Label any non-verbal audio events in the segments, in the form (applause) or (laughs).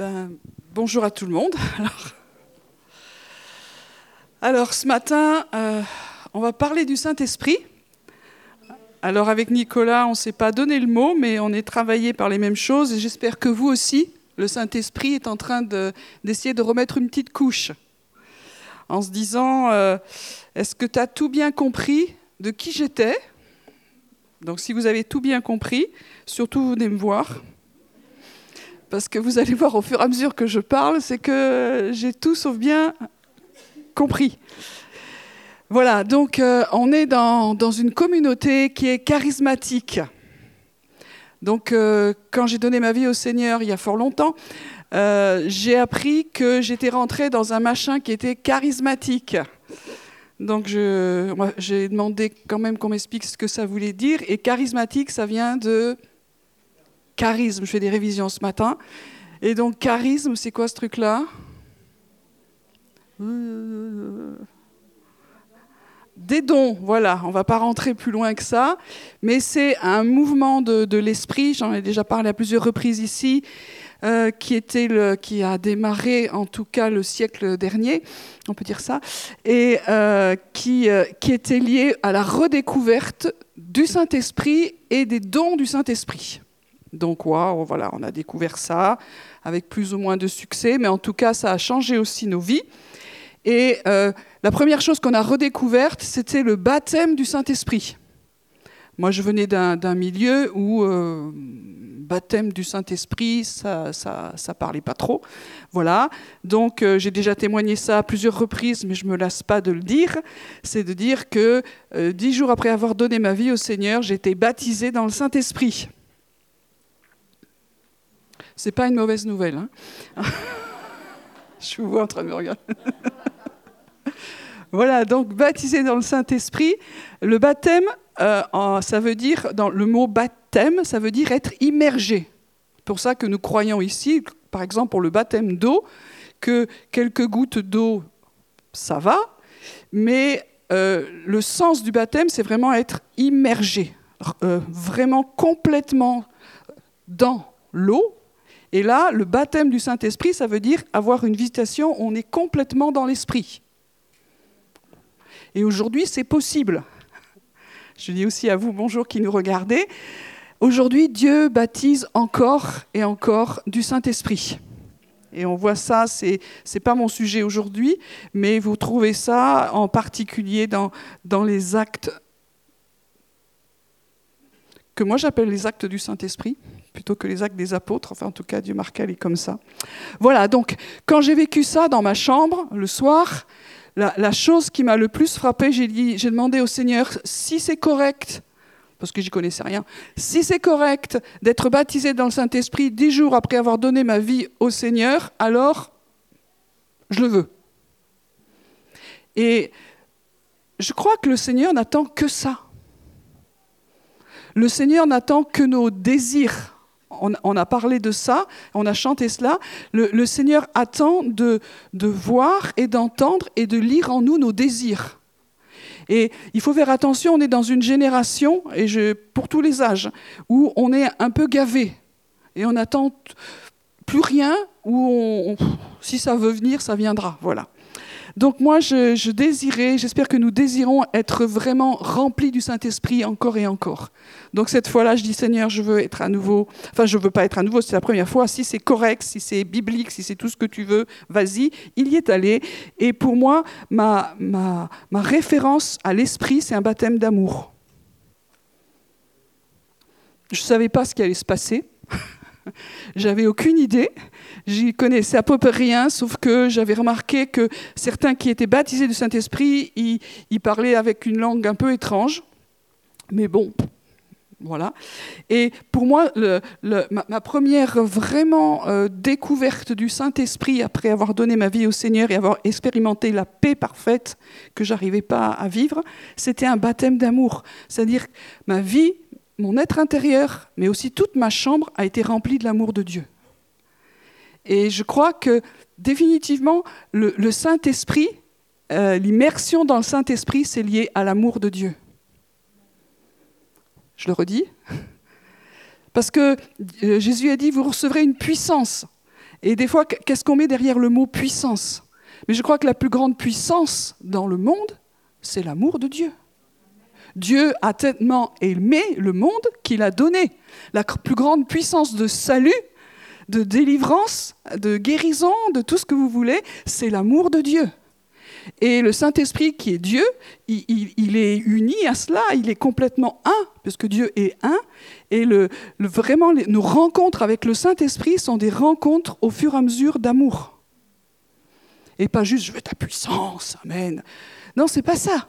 Ben, bonjour à tout le monde. (laughs) Alors, ce matin, euh, on va parler du Saint-Esprit. Alors avec Nicolas, on ne s'est pas donné le mot, mais on est travaillé par les mêmes choses et j'espère que vous aussi, le Saint-Esprit est en train d'essayer de, remettre une petite couche en se disant, euh, est-ce que tu as tout bien compris de qui j'étais? Donc si vous avez tout bien compris, surtout venez me voir parce que vous allez voir au fur et à mesure que je parle, c'est que j'ai tout sauf bien compris. Voilà, donc euh, on est dans, une communauté qui est charismatique. Donc euh, quand j'ai donné ma vie au Seigneur il y a fort longtemps, euh, j'ai appris que j'étais rentrée dans un machin qui était charismatique. Donc j'ai demandé quand même qu'on m'explique ce que ça voulait dire. Et charismatique, ça vient de charisme. Je fais des révisions ce matin. Et donc, charisme, c'est quoi ce truc-là? Des dons, voilà, on ne va pas rentrer plus loin que ça, mais c'est un mouvement de, l'esprit, j'en ai déjà parlé à plusieurs reprises ici, euh, qui, était qui a démarré en tout cas le siècle dernier, on peut dire ça, et euh, euh, qui était lié à la redécouverte du Saint-Esprit et des dons du Saint-Esprit. Donc voilà, on a découvert ça avec plus ou moins de succès, mais en tout cas, ça a changé aussi nos vies. Et euh, la première chose qu'on a redécouverte, c'était le baptême du Saint-Esprit. Moi, je venais d'un milieu où euh, baptême du Saint-Esprit, ça, ça, parlait pas trop. Voilà. Donc, euh, j'ai déjà témoigné ça à plusieurs reprises, mais je me lasse pas de le dire. C'est de dire que dix jours après avoir donné ma vie au Seigneur, j'ai été baptisé dans le Saint-Esprit. C'est pas une mauvaise nouvelle. Hein (laughs) Je vous vois en train de me regarder. (laughs) voilà, donc baptisé dans le Saint-Esprit. Le baptême, euh, ça veut dire, dans le mot baptême, ça veut dire être immergé. C'est pour ça que nous croyons ici, par exemple pour le baptême d'eau, que quelques gouttes d'eau, ça va, mais euh, le sens du baptême, c'est vraiment être immergé, euh, vraiment complètement dans l'eau, et là, le baptême du Saint-Esprit, ça veut dire avoir une visitation, on est complètement dans l'Esprit. Et aujourd'hui, c'est possible. Je dis aussi à vous, bonjour qui nous regardez. Aujourd'hui, Dieu baptise encore et encore du Saint-Esprit. Et on voit ça, c'est n'est pas mon sujet aujourd'hui, mais vous trouvez ça en particulier dans, dans les actes que moi j'appelle les actes du Saint-Esprit plutôt que les actes des apôtres. Enfin, en tout cas, Dieu Marcal est comme ça. Voilà, donc quand j'ai vécu ça dans ma chambre le soir, la, chose qui m'a le plus frappé, j'ai, demandé au Seigneur si c'est correct, parce que j'y connaissais rien, si c'est correct d'être baptisé dans le Saint-Esprit dix jours après avoir donné ma vie au Seigneur, alors je le veux. Et je crois que le Seigneur n'attend que ça. Le Seigneur n'attend que nos désirs on, a parlé de ça, on a chanté cela. Le, Seigneur attend de, voir et d'entendre et de lire en nous nos désirs. Et il faut faire attention, on est dans une génération, et pour tous les âges, où on est un peu gavé. Et on n'attend plus rien, où si ça veut venir, ça viendra. Voilà. Donc moi, je, désirais, j'espère que nous désirons être vraiment remplis du Saint-Esprit encore et encore. Donc cette fois-là, je dis Seigneur, je veux être à nouveau, enfin je veux pas être à nouveau, c'est la première fois, si c'est correct, si c'est biblique, si c'est tout ce que tu veux, vas-y, il y est allé. Et pour moi, ma, ma, ma référence à l'Esprit, c'est un baptême d'amour. Je ne savais pas ce qui allait se passer. J'avais aucune idée. J'y connaissais à peu près rien, sauf que j'avais remarqué que certains qui étaient baptisés du Saint-Esprit, ils, parlaient avec une langue un peu étrange. Mais bon, voilà. Et pour moi, ma, première vraiment euh, découverte du Saint-Esprit, après avoir donné ma vie au Seigneur et avoir expérimenté la paix parfaite que j'arrivais pas à vivre, c'était un baptême d'amour. C'est-à-dire ma vie mon être intérieur, mais aussi toute ma chambre a été remplie de l'amour de Dieu. Et je crois que définitivement, le, Saint-Esprit, euh, l'immersion dans le Saint-Esprit, c'est lié à l'amour de Dieu. Je le redis. Parce que euh, Jésus a dit, vous recevrez une puissance. Et des fois, qu'est-ce qu'on met derrière le mot puissance? Mais je crois que la plus grande puissance dans le monde, c'est l'amour de Dieu. Dieu a tellement aimé le monde qu'il a donné la plus grande puissance de salut, de délivrance, de guérison, de tout ce que vous voulez, c'est l'amour de Dieu. Et le Saint-Esprit qui est Dieu, il, est uni à cela, il est complètement un, puisque Dieu est un. Et le, vraiment, nos rencontres avec le Saint-Esprit sont des rencontres au fur et à mesure d'amour. Et pas juste je veux ta puissance, amen. Non, c'est pas ça.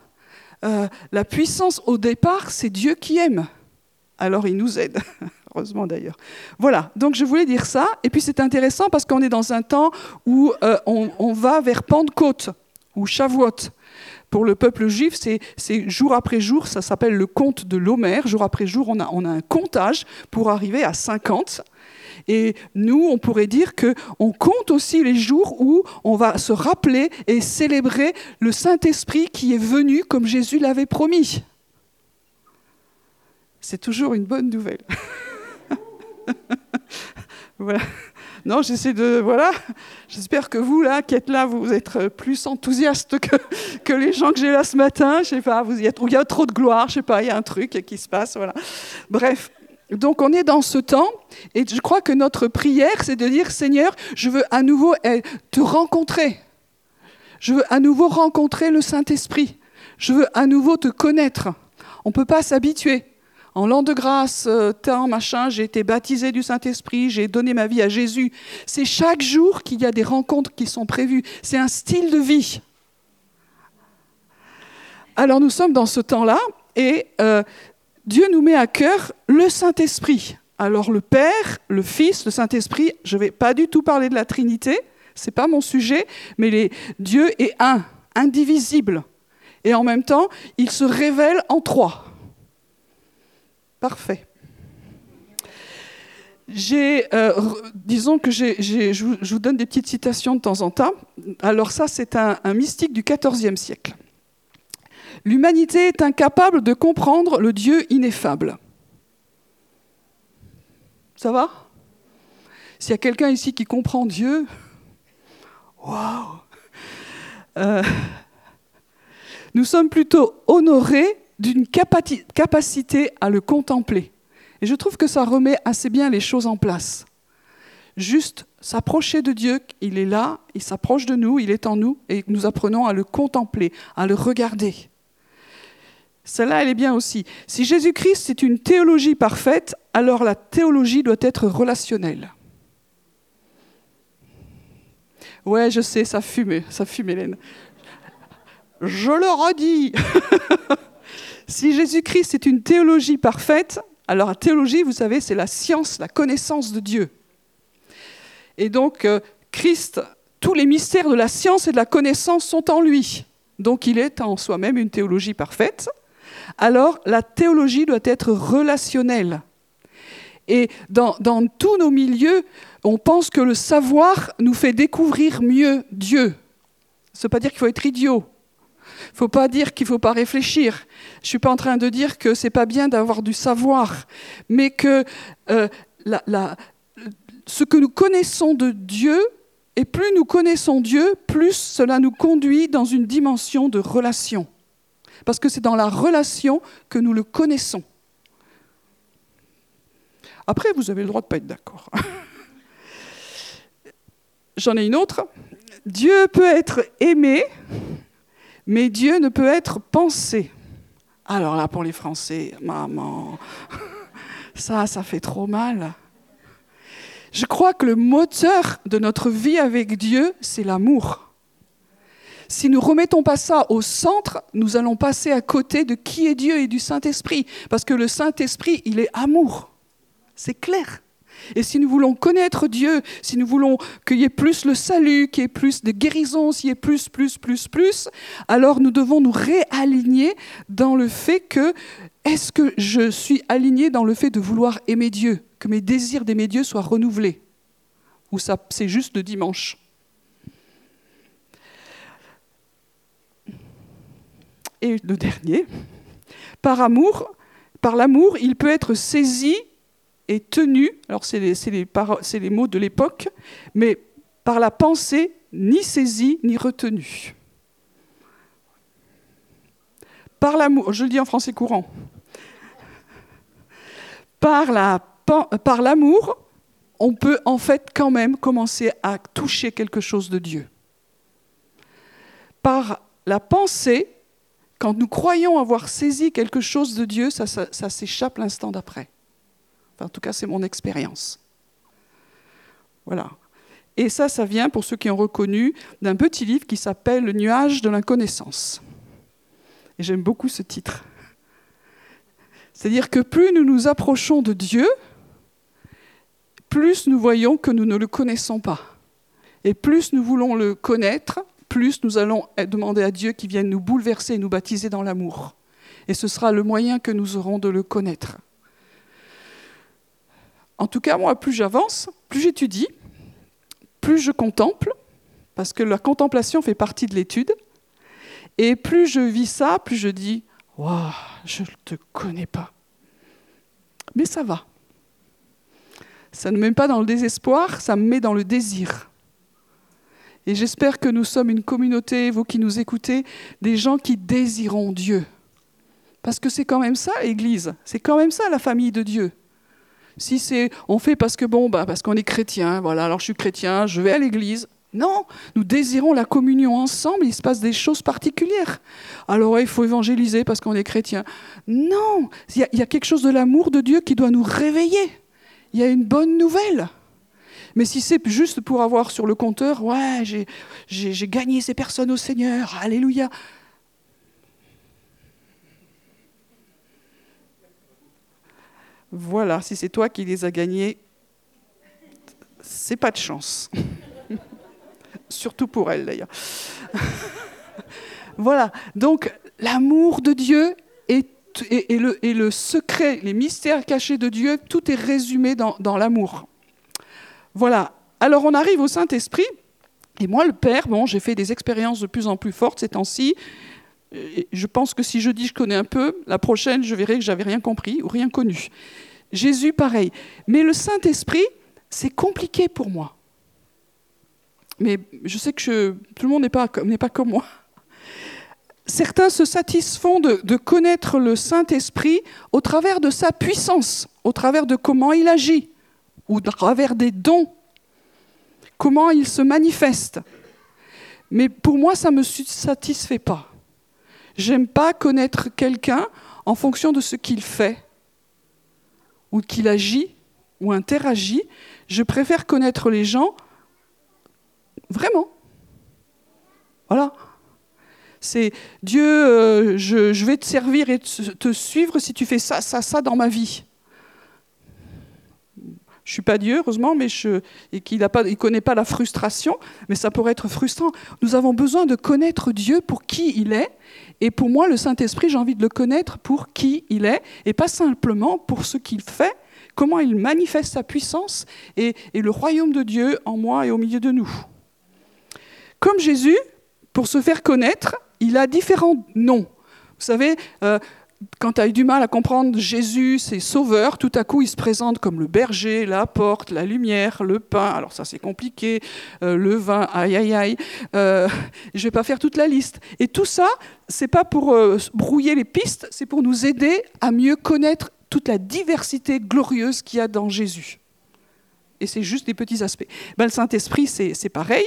Euh, la puissance au départ, c'est Dieu qui aime. Alors il nous aide. (laughs) Heureusement d'ailleurs. Voilà, donc je voulais dire ça. Et puis c'est intéressant parce qu'on est dans un temps où euh, on, va vers Pentecôte ou Shavuot. Pour le peuple juif, c'est jour après jour, ça s'appelle le compte de l'Homère. Jour après jour, on a, on a un comptage pour arriver à 50. Et nous, on pourrait dire qu'on compte aussi les jours où on va se rappeler et célébrer le Saint-Esprit qui est venu comme Jésus l'avait promis. C'est toujours une bonne nouvelle. (laughs) voilà. Non, j'essaie de. Voilà. J'espère que vous, là, qui êtes là, vous êtes plus enthousiaste que, que les gens que j'ai là ce matin. Je sais pas, il y, a, y a trop de gloire, je sais pas, il y a un truc qui se passe. Voilà. Bref. Donc on est dans ce temps et je crois que notre prière, c'est de dire Seigneur, je veux à nouveau te rencontrer. Je veux à nouveau rencontrer le Saint-Esprit. Je veux à nouveau te connaître. On ne peut pas s'habituer. En l'an de grâce, euh, temps, machin, j'ai été baptisé du Saint-Esprit, j'ai donné ma vie à Jésus. C'est chaque jour qu'il y a des rencontres qui sont prévues. C'est un style de vie. Alors nous sommes dans ce temps-là et euh, Dieu nous met à cœur le Saint-Esprit. Alors le Père, le Fils, le Saint-Esprit, je ne vais pas du tout parler de la Trinité, ce n'est pas mon sujet, mais Dieu est un, indivisible. Et en même temps, il se révèle en trois. Parfait. Euh, disons que je, vous, donne des petites citations de temps en temps. Alors ça, c'est un, mystique du XIVe siècle. L'humanité est incapable de comprendre le Dieu ineffable. Ça va? S'il y a quelqu'un ici qui comprend Dieu, waouh euh, Nous sommes plutôt honorés d'une capacité à le contempler. Et je trouve que ça remet assez bien les choses en place. Juste s'approcher de Dieu, il est là, il s'approche de nous, il est en nous, et nous apprenons à le contempler, à le regarder. Celle-là, elle est bien aussi. Si Jésus-Christ est une théologie parfaite, alors la théologie doit être relationnelle. Ouais, je sais, ça fume, ça fume, Hélène. Je le redis. (laughs) Si Jésus-Christ est une théologie parfaite, alors la théologie, vous savez, c'est la science, la connaissance de Dieu. Et donc, euh, Christ, tous les mystères de la science et de la connaissance sont en lui. Donc, il est en soi-même une théologie parfaite. Alors, la théologie doit être relationnelle. Et dans, tous nos milieux, on pense que le savoir nous fait découvrir mieux Dieu. Ça ne veut pas dire qu'il faut être idiot. Il ne faut pas dire qu'il ne faut pas réfléchir. Je ne suis pas en train de dire que ce n'est pas bien d'avoir du savoir, mais que euh, ce que nous connaissons de Dieu, et plus nous connaissons Dieu, plus cela nous conduit dans une dimension de relation. Parce que c'est dans la relation que nous le connaissons. Après, vous avez le droit de ne pas être d'accord. (laughs) J'en ai une autre. Dieu peut être aimé mais Dieu ne peut être pensé. Alors là, pour les Français, maman, (laughs) ça, ça fait trop mal. Je crois que le moteur de notre vie avec Dieu, c'est l'amour. Si nous remettons pas ça au centre, nous allons passer à côté de qui est Dieu et du Saint-Esprit. Parce que le Saint-Esprit, il est amour. C'est clair. Et si nous voulons connaître Dieu, si nous voulons qu'il y ait plus le salut, qu'il y ait plus de guérison, s'il y ait plus, plus, plus, plus, alors nous devons nous réaligner dans le fait que, est-ce que je suis aligné dans le fait de vouloir aimer Dieu, que mes désirs d'aimer Dieu soient renouvelés? Ou ça, c'est juste le dimanche? Et le dernier, par amour, par l'amour, il peut être saisi est tenu, alors c'est les, mots de l'époque, mais par la pensée ni saisie ni retenue. Par l'amour, je le dis en français courant, par l'amour, on peut en fait quand même commencer à toucher quelque chose de Dieu. Par la pensée, quand nous croyons avoir saisi quelque chose de Dieu, ça, s'échappe l'instant d'après. en tout cas, c'est mon expérience. Voilà. Et ça, ça vient, pour ceux qui ont reconnu, d'un petit livre qui s'appelle Le nuage de l'inconnaissance. Et j'aime beaucoup ce titre. C'est-à-dire que plus nous nous approchons de Dieu, plus nous voyons que nous ne le connaissons pas. Et plus nous voulons le connaître, plus nous allons demander à Dieu qu'il vienne nous bouleverser et nous baptiser dans l'amour. Et ce sera le moyen que nous aurons de le connaître. En tout cas, moi, plus j'avance, plus j'étudie, plus je contemple, parce que la contemplation fait partie de l'étude, et plus je vis ça, plus je dis Waouh, je ne te connais pas. Mais ça va. Ça ne me met pas dans le désespoir, ça me met dans le désir. Et j'espère que nous sommes une communauté, vous qui nous écoutez, des gens qui désirons Dieu. Parce que c'est quand même ça l'Église, c'est quand même ça la famille de Dieu. Si c'est on fait parce que bon bah parce qu'on est chrétien, voilà, alors je suis chrétien, je vais à l'église, non, nous désirons la communion ensemble, il se passe des choses particulières. Alors il faut évangéliser parce qu'on est chrétien. Non, il y, a quelque chose de l'amour de Dieu qui doit nous réveiller. Il y a une bonne nouvelle. Mais si c'est juste pour avoir sur le compteur, ouais, j'ai gagné ces personnes au Seigneur, alléluia. Voilà, si c'est toi qui les as gagnés, c'est pas de chance. (laughs) Surtout pour elle d'ailleurs. (laughs) voilà, donc l'amour de Dieu et, le, secret, les mystères cachés de Dieu, tout est résumé dans l'amour. Voilà, alors on arrive au Saint-Esprit, et moi le Père, bon, j'ai fait des expériences de plus en plus fortes ces temps-ci. Je pense que si je dis je connais un peu, la prochaine, je verrai que j'avais rien compris ou rien connu. Jésus, pareil. Mais le Saint-Esprit, c'est compliqué pour moi mais je sais que tout le monde n'est pas, comme moi. Certains se satisfont de, de connaître le Saint-Esprit au travers de sa puissance, au travers de comment il agit, ou au travers des dons, comment il se manifeste. Mais pour moi, ça ne me satisfait pas. J'aime pas connaître quelqu'un en fonction de ce qu'il fait, ou qu'il agit, ou interagit. Je préfère connaître les gens Vraiment. Voilà. C'est Dieu, euh, je, vais te servir et te, suivre si tu fais ça, ça, ça dans ma vie. Je suis pas Dieu, heureusement, mais je, et qu'il ne connaît pas la frustration, mais ça pourrait être frustrant. Nous avons besoin de connaître Dieu pour qui il est, et pour moi, le Saint-Esprit, j'ai envie de le connaître pour qui il est, et pas simplement pour ce qu'il fait, comment il manifeste sa puissance et le royaume de Dieu en moi et au milieu de nous. Comme Jésus, pour se faire connaître, il a différents noms. Vous savez, euh, quand tu as eu du mal à comprendre Jésus, c'est sauveur, tout à coup il se présente comme le berger, la porte, la lumière, le pain, alors ça c'est compliqué, euh, le vin, aïe aïe aïe, euh, je vais pas faire toute la liste. Et tout ça, c'est pas pour brouiller les pistes, c'est pour nous aider à mieux connaître toute la diversité glorieuse qu'il y a dans Jésus. Et c'est juste des petits aspects. Ben, le Saint-Esprit, c'est pareil.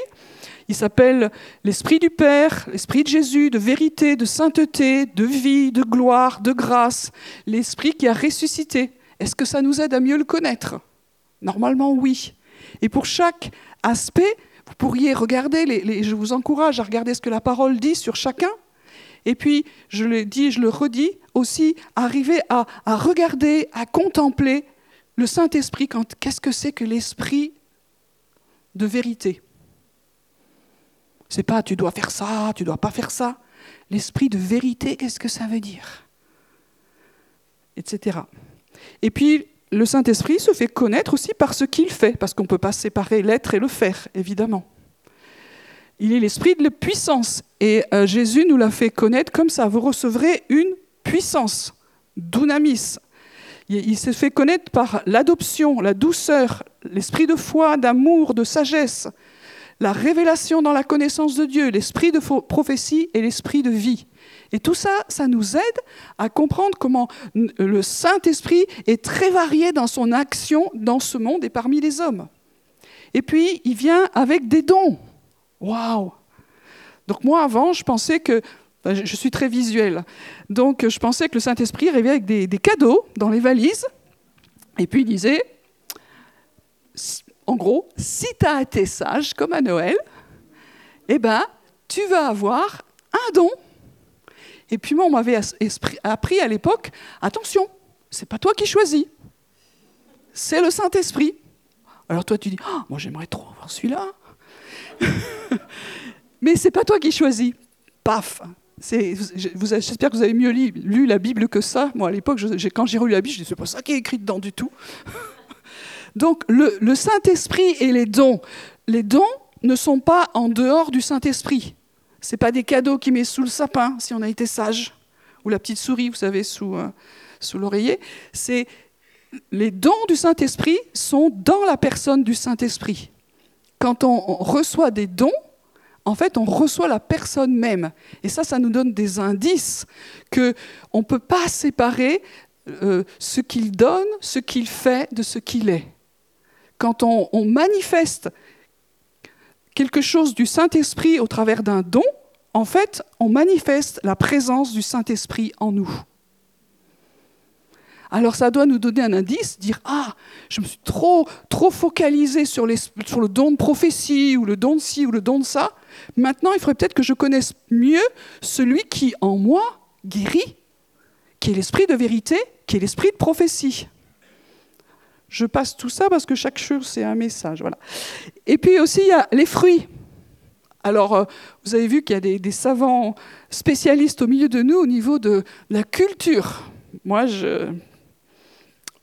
Il s'appelle l'Esprit du Père, l'Esprit de Jésus, de vérité, de sainteté, de vie, de gloire, de grâce. L'Esprit qui a ressuscité. Est-ce que ça nous aide à mieux le connaître? Normalement, oui. Et pour chaque aspect, vous pourriez regarder, je vous encourage à regarder ce que la parole dit sur chacun. Et puis, je le dis, je le redis, aussi arriver à, à regarder, à contempler le Saint-Esprit. Qu'est-ce que c'est que l'Esprit de vérité? C'est pas tu dois faire ça, tu dois pas faire ça. L'esprit de vérité, qu'est-ce que ça veut dire? Etc. Et puis, le Saint-Esprit se fait connaître aussi par ce qu'il fait, parce qu'on ne peut pas séparer l'être et le faire, évidemment. Il est l'esprit de la puissance. Et euh, Jésus nous l'a fait connaître comme ça. Vous recevrez une puissance, dunamis. Il s'est fait connaître par l'adoption, la douceur, l'esprit de foi, d'amour, de sagesse, la révélation dans la connaissance de Dieu, l'esprit de prophétie et l'esprit de vie. Et tout ça, ça nous aide à comprendre comment le Saint-Esprit est très varié dans son action dans ce monde et parmi les hommes. Et puis, il vient avec des dons. Waouh Donc moi, avant, je pensais que... Je suis très visuel. Donc, je pensais que le Saint-Esprit arrivait avec des, des cadeaux dans les valises. Et puis, il disait, en gros, si tu as été sage, comme à Noël, eh ben, tu vas avoir un don. Et puis moi, on m'avait appris à l'époque, attention, c'est pas toi qui choisis, c'est le Saint-Esprit. Alors toi, tu dis, oh, moi j'aimerais trop avoir celui-là. (laughs) Mais c'est pas toi qui choisis. Paf. J'espère que vous avez mieux lu, la Bible que ça. Moi, à l'époque, quand j'ai relu la Bible, je dis, c'est pas ça qui est écrit dedans du tout. (laughs) Donc, le, Saint-Esprit et les dons. Les dons ne sont pas en dehors du Saint-Esprit. Ce pas des cadeaux qu'il met sous le sapin, si on a été sage, ou la petite souris, vous savez, sous, euh, sous l'oreiller. C'est les dons du Saint-Esprit sont dans la personne du Saint-Esprit. Quand on, reçoit des dons, en fait, on reçoit la personne même. Et ça, ça nous donne des indices que on ne peut pas séparer euh, ce qu'il donne, ce qu'il fait de ce qu'il est. Quand on, manifeste quelque chose du Saint-Esprit au travers d'un don, en fait, on manifeste la présence du Saint-Esprit en nous. Alors ça doit nous donner un indice, dire ah, je me suis trop trop focalisé sur, sur le don de prophétie ou le don de ci ou le don de ça. Maintenant, il faudrait peut-être que je connaisse mieux celui qui en moi guérit, qui est l'esprit de vérité, qui est l'esprit de prophétie. Je passe tout ça parce que chaque chose, c'est un message. Voilà. Et puis aussi, il y a les fruits. Alors, euh, vous avez vu qu'il y a des, savants spécialistes au milieu de nous au niveau de la culture. Moi, je,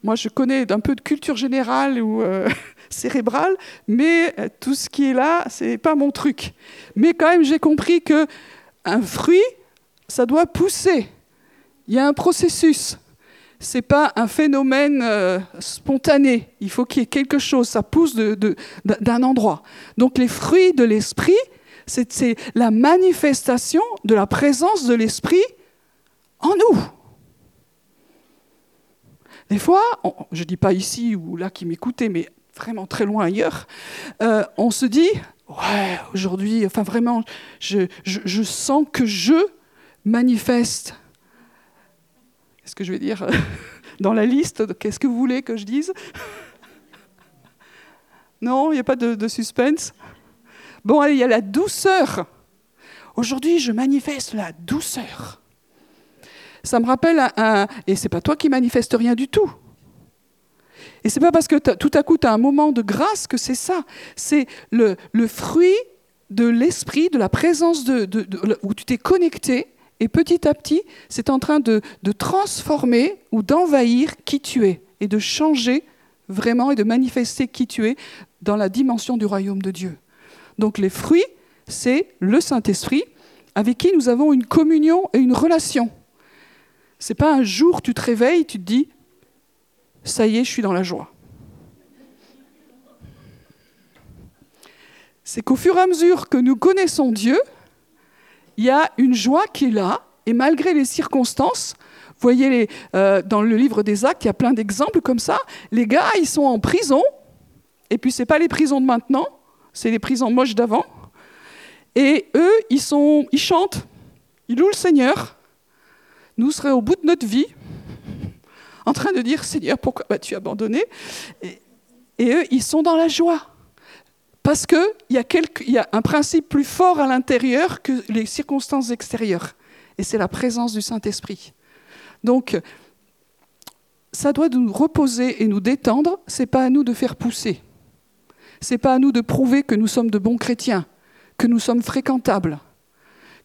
moi, je connais d'un peu de culture générale ou euh, (laughs) cérébrale, mais euh, tout ce qui est là, c'est pas mon truc. Mais quand même, j'ai compris que un fruit, ça doit pousser. Il y a un processus c'est pas un phénomène euh, spontané. Il faut qu'il y ait quelque chose, ça pousse d'un endroit. Donc les fruits de l'esprit, c'est la manifestation de la présence de l'esprit en nous. Des fois, je ne dis pas ici ou là qui m'écoutez, mais vraiment très loin ailleurs, euh, on se dit, ouais, aujourd'hui, enfin vraiment, je sens que je manifeste Qu'est-ce que je vais dire (laughs) dans la liste Qu'est-ce que vous voulez que je dise (laughs) Non, il n'y a pas de, suspense. Bon, allez, il y a la douceur. Aujourd'hui, je manifeste la douceur. Ça me rappelle un, et c'est pas toi qui manifeste rien du tout. Et c'est pas parce que tout à coup tu as un moment de grâce que c'est ça. C'est le, fruit de l'esprit, de la présence de, où tu t'es connecté et petit à petit, c'est en train de, transformer ou d'envahir qui tu es et de changer vraiment et de manifester qui tu es dans la dimension du royaume de Dieu. Donc les fruits, c'est le Saint-Esprit avec qui nous avons une communion et une relation. C'est pas un jour tu te réveilles, tu te dis ça y est, je suis dans la joie. C'est qu'au fur et à mesure que nous connaissons Dieu, il y a une joie qui est là, et malgré les circonstances, vous voyez euh, dans le livre des actes, il y a plein d'exemples comme ça. Les gars, ils sont en prison, et puis ce n'est pas les prisons de maintenant, c'est les prisons moches d'avant. Et eux, ils, sont, ils chantent, ils louent le Seigneur. Nous serions au bout de notre vie, en train de dire Seigneur, pourquoi m'as-tu abandonné? Et eux, ils sont dans la joie. Parce qu'il y, a un principe plus fort à l'intérieur que les circonstances extérieures. Et c'est la présence du Saint-Esprit. Donc, ça doit nous reposer et nous détendre. Ce n'est pas à nous de faire pousser. Ce n'est pas à nous de prouver que nous sommes de bons chrétiens, que nous sommes fréquentables,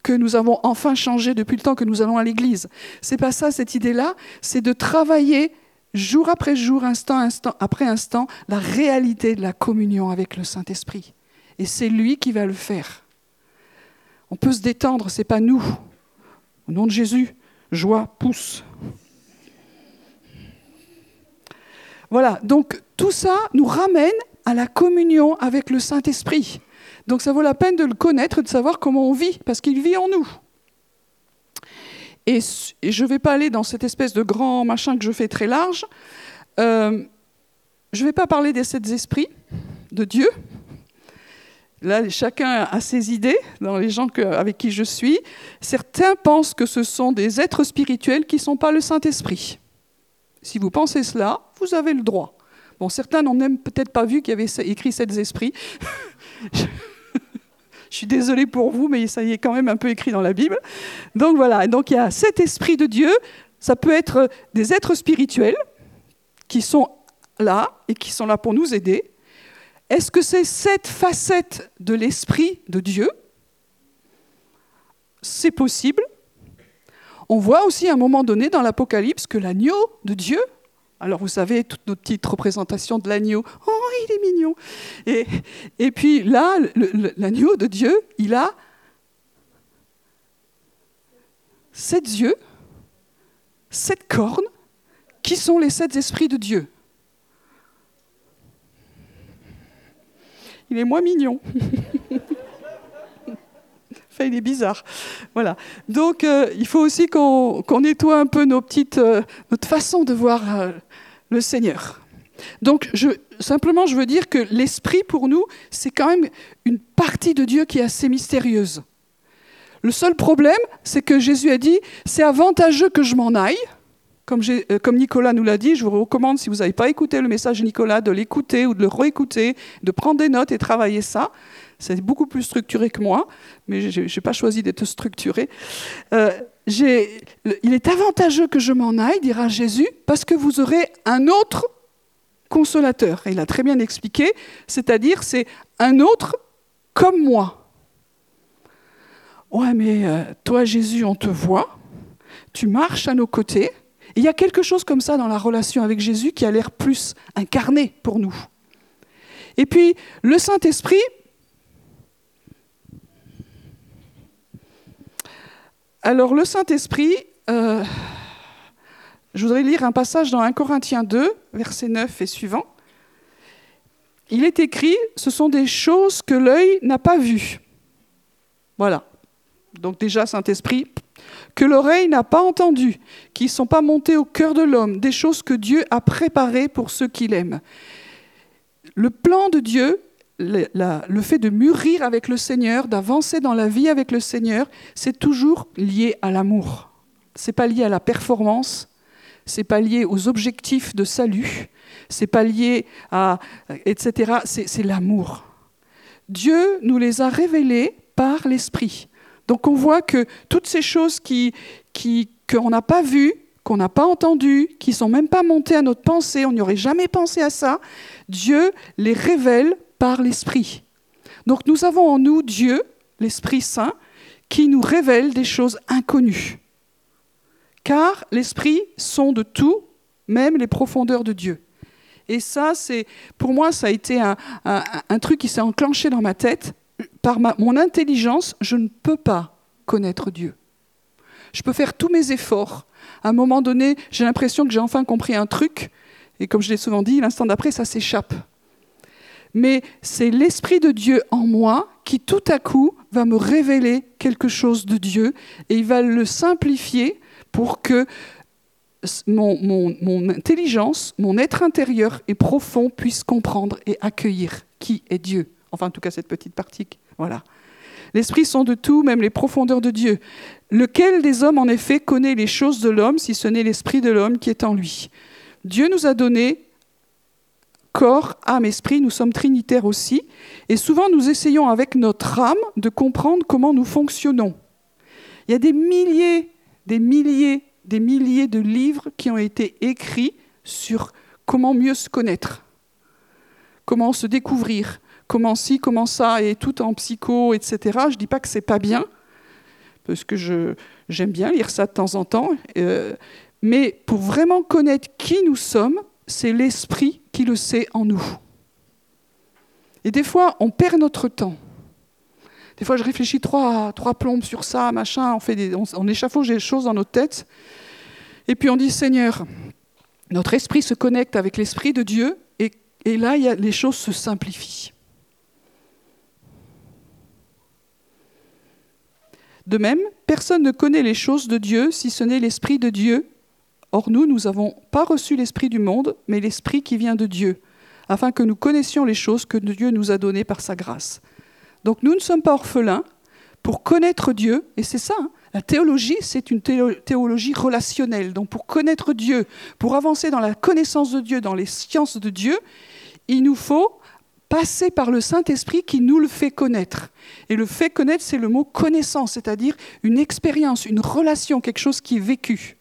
que nous avons enfin changé depuis le temps que nous allons à l'église. C'est pas ça cette idée-là. C'est de travailler jour après jour, instant, après instant, la réalité de la communion avec le Saint-Esprit. Et c'est lui qui va le faire. On peut se détendre, c'est pas nous. Au nom de Jésus, joie pousse. Voilà, donc tout ça nous ramène à la communion avec le Saint-Esprit. Donc ça vaut la peine de le connaître, de savoir comment on vit, parce qu'il vit en nous. Et, je ne vais pas aller dans cette espèce de grand machin que je fais très large. Euh, je ne vais pas parler des sept esprits de Dieu. Là, chacun a ses idées dans les gens avec qui je suis. Certains pensent que ce sont des êtres spirituels qui ne sont pas le Saint-Esprit. Si vous pensez cela, vous avez le droit. Bon, certains n'ont même peut-être pas vu qu'il y avait écrit sept esprits. (laughs) je suis désolée pour vous, mais ça y est quand même un peu écrit dans la Bible. Donc voilà, donc il y a sept esprits de Dieu. Ça peut être des êtres spirituels qui sont là et qui sont là pour nous aider. Est-ce que c'est cette facette de l'esprit de Dieu? C'est possible. On voit aussi à un moment donné dans l'Apocalypse que l'agneau de Dieu, alors vous savez, toutes nos petites représentations de l'agneau, oh il est mignon. Et, puis là, l'agneau de Dieu, il a sept yeux, sept cornes, qui sont les sept esprits de Dieu. il est moins mignon. (laughs) il est bizarre. Voilà. Donc, euh, il faut aussi qu'on nettoie un peu nos petites, euh, notre façon de voir euh, le Seigneur. Donc, simplement, je veux dire que l'esprit, pour nous, c'est quand même une partie de Dieu qui est assez mystérieuse. Le seul problème, c'est que Jésus a dit, c'est avantageux que je m'en aille, euh, comme, Nicolas nous l'a dit, je vous recommande, si vous n'avez pas écouté le message de Nicolas, de l'écouter ou de le réécouter, de prendre des notes et travailler ça. C'est beaucoup plus structuré que moi, mais je n'ai pas choisi d'être structuré. Euh, il est avantageux que je m'en aille, dira Jésus, parce que vous aurez un autre consolateur. Il a très bien expliqué, c'est-à-dire c'est un autre comme moi. Ouais, mais euh, toi Jésus, on te voit, tu marches à nos côtés, il y a quelque chose comme ça dans la relation avec Jésus qui a l'air plus incarné pour nous. Et puis, le Saint-Esprit, alors le Saint-Esprit, euh, je voudrais lire un passage dans 1 Corinthiens 2, verset 9 et suivant. Il est écrit, ce sont des choses que l'œil n'a pas vues. Voilà. Donc déjà, Saint-Esprit, que l'oreille n'a pas entendu, qui ne sont pas montées au cœur de l'homme, des choses que Dieu a préparées pour ceux qu'il aime. Le plan de Dieu, le, le fait de mûrir avec le Seigneur, d'avancer dans la vie avec le Seigneur, c'est toujours lié à l'amour. C'est pas lié à la performance, c'est pas lié aux objectifs de salut, c'est pas lié à etc. C'est l'amour. Dieu nous les a révélés par l'esprit. Donc on voit que toutes ces choses qui, qu'on n'a pas vues, qu'on n'a pas entendues, qui sont même pas montées à notre pensée, on n'y aurait jamais pensé à ça, Dieu les révèle par l'Esprit. Donc nous avons en nous Dieu, l'Esprit Saint, qui nous révèle des choses inconnues. Car l'Esprit sonde tout, même les profondeurs de Dieu. Et ça, c'est pour moi, ça a été un, un truc qui s'est enclenché dans ma tête par mon intelligence, je ne peux pas connaître Dieu. Je peux faire tous mes efforts. À un moment donné, j'ai l'impression que j'ai enfin compris un truc, et comme je l'ai souvent dit, l'instant d'après, ça s'échappe. Mais c'est l'Esprit de Dieu en moi qui tout à coup va me révéler quelque chose de Dieu, et il va le simplifier pour que mon, mon intelligence, mon être intérieur et profond puisse comprendre et accueillir qui est Dieu. Enfin, en tout cas, cette petite partie. Voilà. L'esprit sont de tout, même les profondeurs de Dieu. Lequel des hommes, en effet, connaît les choses de l'homme, si ce n'est l'esprit de l'homme qui est en lui? Dieu nous a donné corps, âme, esprit, nous sommes trinitaires aussi, et souvent nous essayons avec notre âme de comprendre comment nous fonctionnons. Il y a des milliers, des milliers, des milliers de livres qui ont été écrits sur comment mieux se connaître, comment se découvrir, comment ci, comment ça, et tout en psycho, etc. Je ne dis pas que c'est pas bien, parce que j'aime bien lire ça de temps en temps, euh, mais pour vraiment connaître qui nous sommes, c'est l'esprit qui le sait en nous. Et des fois, on perd notre temps. Des fois, je réfléchis trois, trois plombes sur ça, machin, on, fait des, on, échafaude des choses dans notre tête. Et puis on dit, Seigneur, notre esprit se connecte avec l'esprit de Dieu et, là, les choses se simplifient. De même, personne ne connaît les choses de Dieu si ce n'est l'Esprit de Dieu. Or nous, nous n'avons pas reçu l'Esprit du monde, mais l'Esprit qui vient de Dieu, afin que nous connaissions les choses que Dieu nous a données par sa grâce. Donc nous ne sommes pas orphelins pour connaître Dieu, et c'est ça, hein. la théologie, c'est une théologie relationnelle. Donc pour connaître Dieu, pour avancer dans la connaissance de Dieu, dans les sciences de Dieu, il nous faut passer par le Saint-Esprit qui nous le fait connaître. Et le fait connaître, c'est le mot connaissance, c'est-à-dire une expérience, une relation, quelque chose qui est vécu.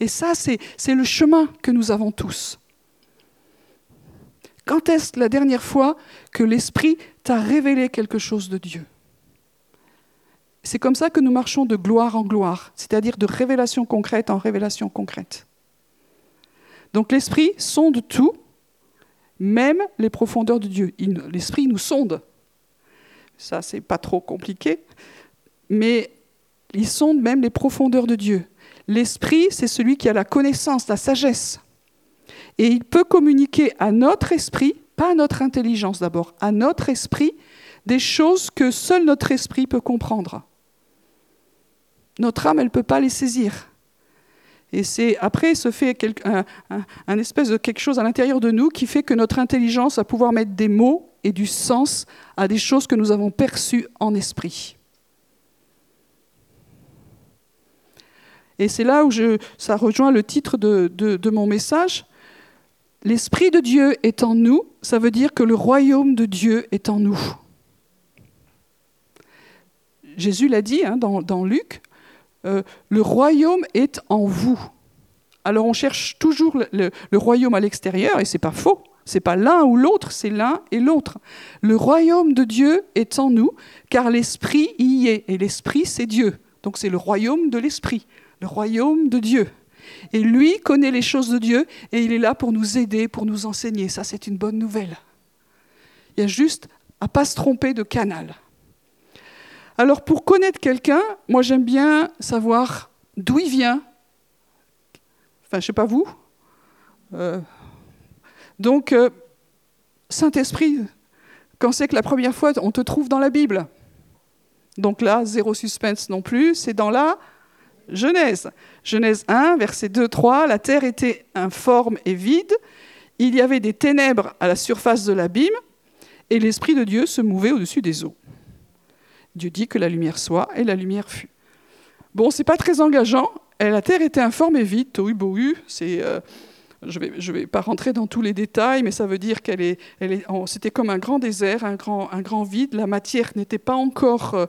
Et ça, c'est le chemin que nous avons tous. Quand est-ce la dernière fois que l'Esprit t'a révélé quelque chose de Dieu? C'est comme ça que nous marchons de gloire en gloire, c'est-à-dire de révélation concrète en révélation concrète. Donc l'Esprit sonde tout, même les profondeurs de Dieu. L'Esprit nous sonde. Ça, c'est pas trop compliqué. Mais il sonde même les profondeurs de Dieu. L'Esprit, c'est celui qui a la connaissance, la sagesse. Et il peut communiquer à notre esprit, pas à notre intelligence d'abord, à notre esprit, des choses que seul notre esprit peut comprendre. Notre âme, elle ne peut pas les saisir. Et c'est après se fait un, espèce de quelque chose à l'intérieur de nous qui fait que notre intelligence va pouvoir mettre des mots et du sens à des choses que nous avons perçues en esprit. Et c'est là où ça rejoint le titre de, mon message. L'Esprit de Dieu est en nous, ça veut dire que le royaume de Dieu est en nous. Jésus l'a dit hein, dans, Luc, euh, le royaume est en vous. Alors on cherche toujours le, royaume à l'extérieur, et c'est pas faux. C'est pas l'un ou l'autre, c'est l'un et l'autre. Le royaume de Dieu est en nous, car l'esprit y est, et l'esprit c'est Dieu. Donc c'est le royaume de l'esprit, le royaume de Dieu. Et lui connaît les choses de Dieu, et il est là pour nous aider, pour nous enseigner. Ça c'est une bonne nouvelle. Il y a juste à pas se tromper de canal. Alors pour connaître quelqu'un, moi j'aime bien savoir d'où il vient. Enfin, je ne sais pas vous. Euh, donc, euh, Saint-Esprit, quand c'est que la première fois on te trouve dans la Bible Donc là, zéro suspense non plus, c'est dans la Genèse. Genèse 1, verset 2, 3, la terre était informe et vide, il y avait des ténèbres à la surface de l'abîme, et l'Esprit de Dieu se mouvait au-dessus des eaux. Dieu dit que la lumière soit, et la lumière fut. Bon, c'est pas très engageant. La terre était informe et vide, tohu bohu. C'est, euh, je ne vais, pas rentrer dans tous les détails, mais ça veut dire qu'elle est, c'était comme un grand désert, un grand, vide. La matière n'était pas encore euh,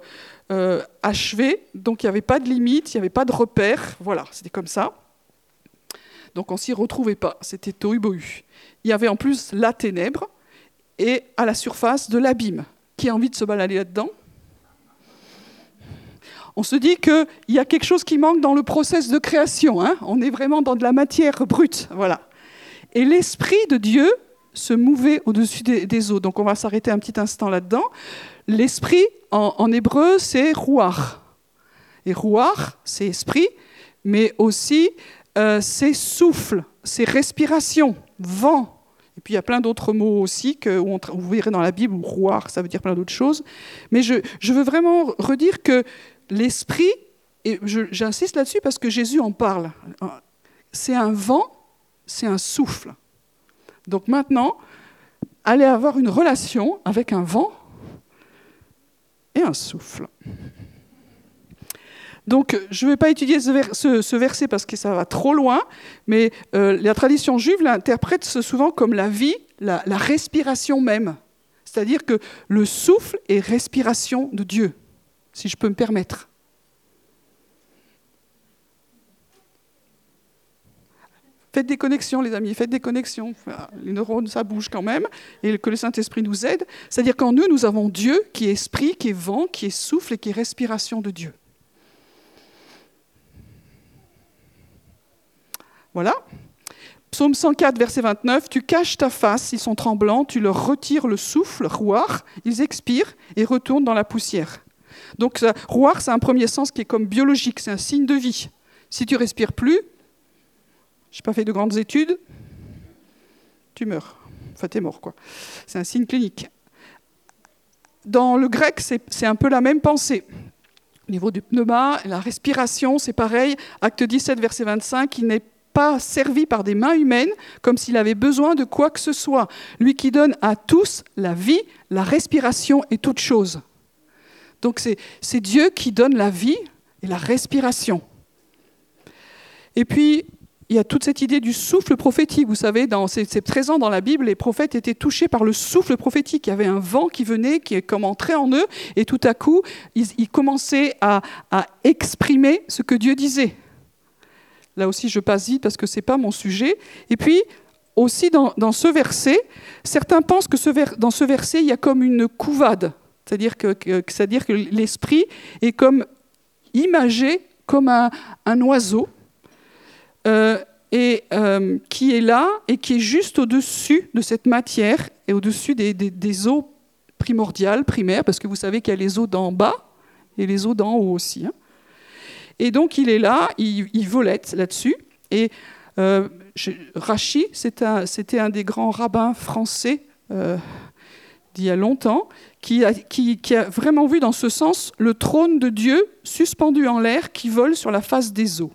euh, achevée, donc il n'y avait pas de limite, il n'y avait pas de repère. Voilà, c'était comme ça. Donc on s'y retrouvait pas. C'était tohu bohu. Il y avait en plus la ténèbre et à la surface de l'abîme. Qui a envie de se balader là-dedans? On se dit qu'il y a quelque chose qui manque dans le process de création. Hein. on est vraiment dans de la matière brute. Voilà. Et l'Esprit de Dieu se mouvait au-dessus des, eaux. Donc on va s'arrêter un petit instant là-dedans. L'Esprit, en, hébreu, c'est rouar. Et rouar, c'est esprit, mais aussi euh, c'est souffle, c'est respiration, vent. Et puis il y a plein d'autres mots aussi que vous verrez dans la Bible, rouar, ça veut dire plein d'autres choses. Mais je, je veux vraiment redire que l'esprit, et j'insiste là-dessus parce que Jésus en parle, c'est un vent, c'est un souffle. Donc maintenant, allez avoir une relation avec un vent et un souffle. Donc, je ne vais pas étudier ce, verset parce que ça va trop loin, mais euh, la tradition juive l'interprète souvent comme la vie, la respiration même. C'est-à-dire que le souffle est respiration de Dieu si je peux me permettre. Faites des connexions, les amis, faites des connexions. Les neurones, ça bouge quand même, et que le Saint-Esprit nous aide. C'est-à-dire qu'en nous, nous avons Dieu qui est esprit, qui est vent, qui est souffle et qui est respiration de Dieu. Voilà. Psaume 104, verset 29, Tu caches ta face, ils sont tremblants, tu leur retires le souffle, rouar, ils expirent et retournent dans la poussière. Donc, rouar, c'est un premier sens qui est comme biologique, c'est un signe de vie. Si tu respires plus, Je n'ai pas fait de grandes études. Tu meurs. Enfin, tu es mort, quoi. C'est un signe clinique. Dans le grec, c'est un peu la même pensée. Au niveau du pneuma, la respiration, c'est pareil. Acte 17, verset 25, il n'est pas servi par des mains humaines comme s'il avait besoin de quoi que ce soit. Lui qui donne à tous la vie, la respiration et toute chose. Donc c'est Dieu qui donne la vie et la respiration. Et puis, il y a toute cette idée du souffle prophétique. Vous savez, c'est présent dans la Bible, les prophètes étaient touchés par le souffle prophétique. Il y avait un vent qui venait, qui comme entrait en eux, et tout à coup, ils, commençaient à, exprimer ce que Dieu disait. Là aussi, je passe vite parce que ce n'est pas mon sujet. Et puis, aussi dans, ce verset, certains pensent que dans ce verset, il y a comme une couvade. C'est-à-dire que, l'esprit est comme imagé comme un oiseau euh, et euh, qui est là et qui est juste au-dessus de cette matière et au-dessus des, eaux primordiales, primaires, parce que vous savez qu'il y a les eaux d'en bas et les eaux d'en haut aussi. Hein. Et donc il est là, il, volette là-dessus. Et euh, Rachi, c'était un, des grands rabbins français d'il y a longtemps, qui a, vraiment vu dans ce sens le trône de Dieu suspendu en l'air qui vole sur la face des eaux.